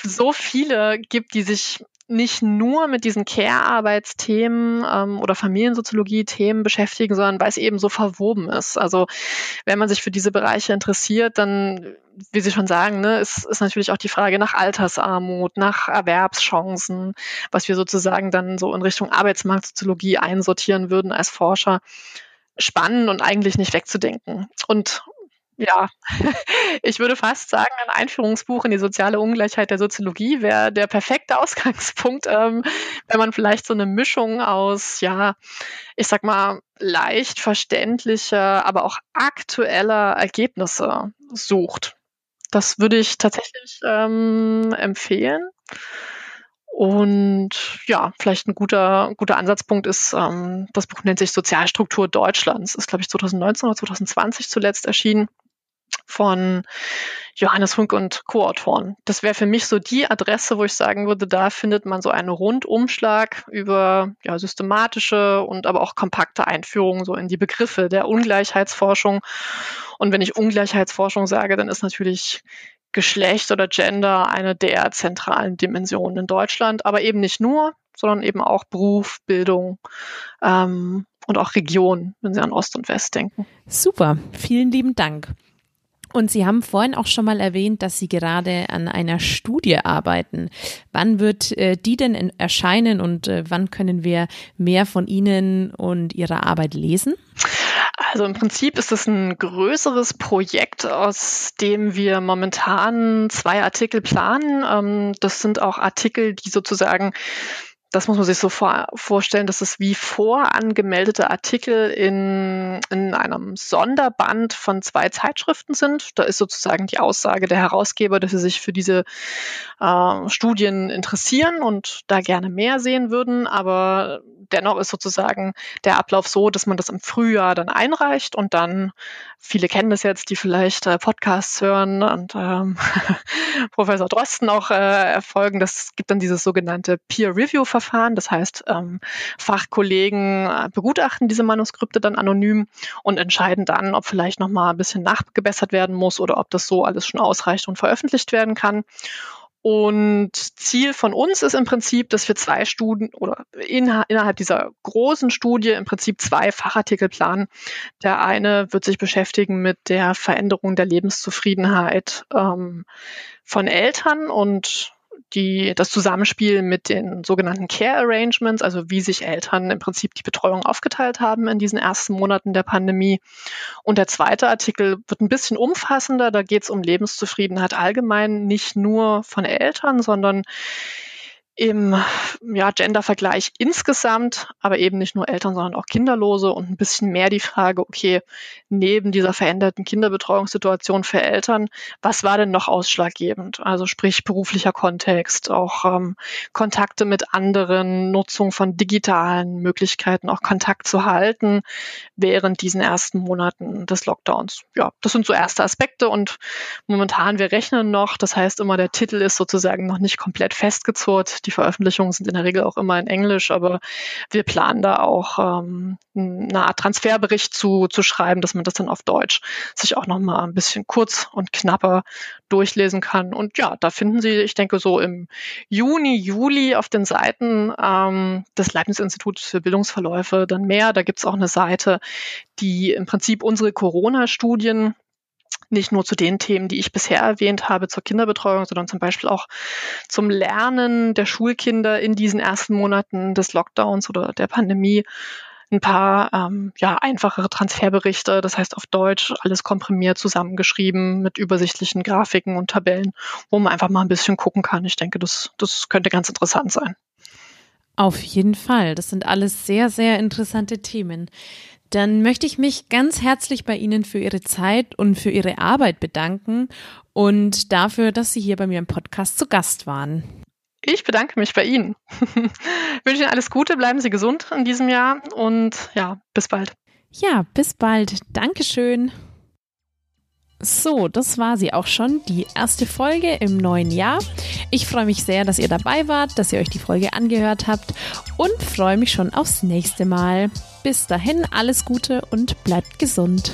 so viele gibt, die sich nicht nur mit diesen Care-Arbeitsthemen ähm, oder Familiensoziologie-Themen beschäftigen, sondern weil es eben so verwoben ist. Also wenn man sich für diese Bereiche interessiert, dann, wie Sie schon sagen, ne, ist, ist natürlich auch die Frage nach Altersarmut, nach Erwerbschancen, was wir sozusagen dann so in Richtung Arbeitsmarktsoziologie einsortieren würden als Forscher spannend und eigentlich nicht wegzudenken. Und ja, ich würde fast sagen, ein Einführungsbuch in die soziale Ungleichheit der Soziologie wäre der perfekte Ausgangspunkt, ähm, wenn man vielleicht so eine Mischung aus, ja, ich sag mal, leicht verständlicher, aber auch aktueller Ergebnisse sucht. Das würde ich tatsächlich ähm, empfehlen. Und ja, vielleicht ein guter, guter Ansatzpunkt ist, ähm, das Buch nennt sich Sozialstruktur Deutschlands. Ist, glaube ich, 2019 oder 2020 zuletzt erschienen von Johannes Funk und Co-Autoren. Das wäre für mich so die Adresse, wo ich sagen würde, da findet man so einen Rundumschlag über ja, systematische und aber auch kompakte Einführungen so in die Begriffe der Ungleichheitsforschung. Und wenn ich Ungleichheitsforschung sage, dann ist natürlich Geschlecht oder Gender eine der zentralen Dimensionen in Deutschland, aber eben nicht nur, sondern eben auch Beruf, Bildung ähm, und auch Region, wenn Sie an Ost und West denken.
Super, vielen lieben Dank. Und Sie haben vorhin auch schon mal erwähnt, dass Sie gerade an einer Studie arbeiten. Wann wird äh, die denn erscheinen und äh, wann können wir mehr von Ihnen und Ihrer Arbeit lesen?
Also im Prinzip ist es ein größeres Projekt, aus dem wir momentan zwei Artikel planen. Ähm, das sind auch Artikel, die sozusagen das muss man sich so vor, vorstellen, dass es wie vorangemeldete Artikel in, in einem Sonderband von zwei Zeitschriften sind. Da ist sozusagen die Aussage der Herausgeber, dass sie sich für diese äh, Studien interessieren und da gerne mehr sehen würden. Aber dennoch ist sozusagen der Ablauf so, dass man das im Frühjahr dann einreicht und dann, viele kennen das jetzt, die vielleicht äh, Podcasts hören und ähm, Professor Drosten auch äh, erfolgen. Das gibt dann dieses sogenannte Peer-Review-Verfahren. Das heißt, ähm, Fachkollegen äh, begutachten diese Manuskripte dann anonym und entscheiden dann, ob vielleicht nochmal ein bisschen nachgebessert werden muss oder ob das so alles schon ausreicht und veröffentlicht werden kann. Und Ziel von uns ist im Prinzip, dass wir zwei Studien oder innerhalb dieser großen Studie im Prinzip zwei Fachartikel planen. Der eine wird sich beschäftigen mit der Veränderung der Lebenszufriedenheit ähm, von Eltern und die, das Zusammenspiel mit den sogenannten Care Arrangements, also wie sich Eltern im Prinzip die Betreuung aufgeteilt haben in diesen ersten Monaten der Pandemie. Und der zweite Artikel wird ein bisschen umfassender. Da geht es um Lebenszufriedenheit allgemein, nicht nur von Eltern, sondern im ja, Gender-Vergleich insgesamt, aber eben nicht nur Eltern, sondern auch Kinderlose und ein bisschen mehr die Frage, okay, neben dieser veränderten Kinderbetreuungssituation für Eltern, was war denn noch ausschlaggebend? Also sprich beruflicher Kontext, auch ähm, Kontakte mit anderen, Nutzung von digitalen Möglichkeiten, auch Kontakt zu halten während diesen ersten Monaten des Lockdowns. Ja, das sind so erste Aspekte und momentan, wir rechnen noch, das heißt immer, der Titel ist sozusagen noch nicht komplett festgezurrt die Veröffentlichungen sind in der Regel auch immer in Englisch, aber wir planen da auch ähm, eine Art Transferbericht zu, zu schreiben, dass man das dann auf Deutsch sich auch nochmal ein bisschen kurz und knapper durchlesen kann. Und ja, da finden Sie, ich denke, so im Juni, Juli auf den Seiten ähm, des Leibniz-Instituts für Bildungsverläufe dann mehr. Da gibt es auch eine Seite, die im Prinzip unsere Corona-Studien nicht nur zu den Themen, die ich bisher erwähnt habe, zur Kinderbetreuung, sondern zum Beispiel auch zum Lernen der Schulkinder in diesen ersten Monaten des Lockdowns oder der Pandemie ein paar ähm, ja, einfachere Transferberichte, das heißt auf Deutsch alles komprimiert zusammengeschrieben mit übersichtlichen Grafiken und Tabellen, wo man einfach mal ein bisschen gucken kann. Ich denke, das, das könnte ganz interessant sein.
Auf jeden Fall. Das sind alles sehr, sehr interessante Themen. Dann möchte ich mich ganz herzlich bei Ihnen für Ihre Zeit und für Ihre Arbeit bedanken und dafür, dass Sie hier bei mir im Podcast zu Gast waren.
Ich bedanke mich bei Ihnen. ich wünsche Ihnen alles Gute, bleiben Sie gesund in diesem Jahr und ja, bis bald.
Ja, bis bald. Dankeschön. So, das war sie auch schon, die erste Folge im neuen Jahr. Ich freue mich sehr, dass ihr dabei wart, dass ihr euch die Folge angehört habt und freue mich schon aufs nächste Mal. Bis dahin alles Gute und bleibt gesund.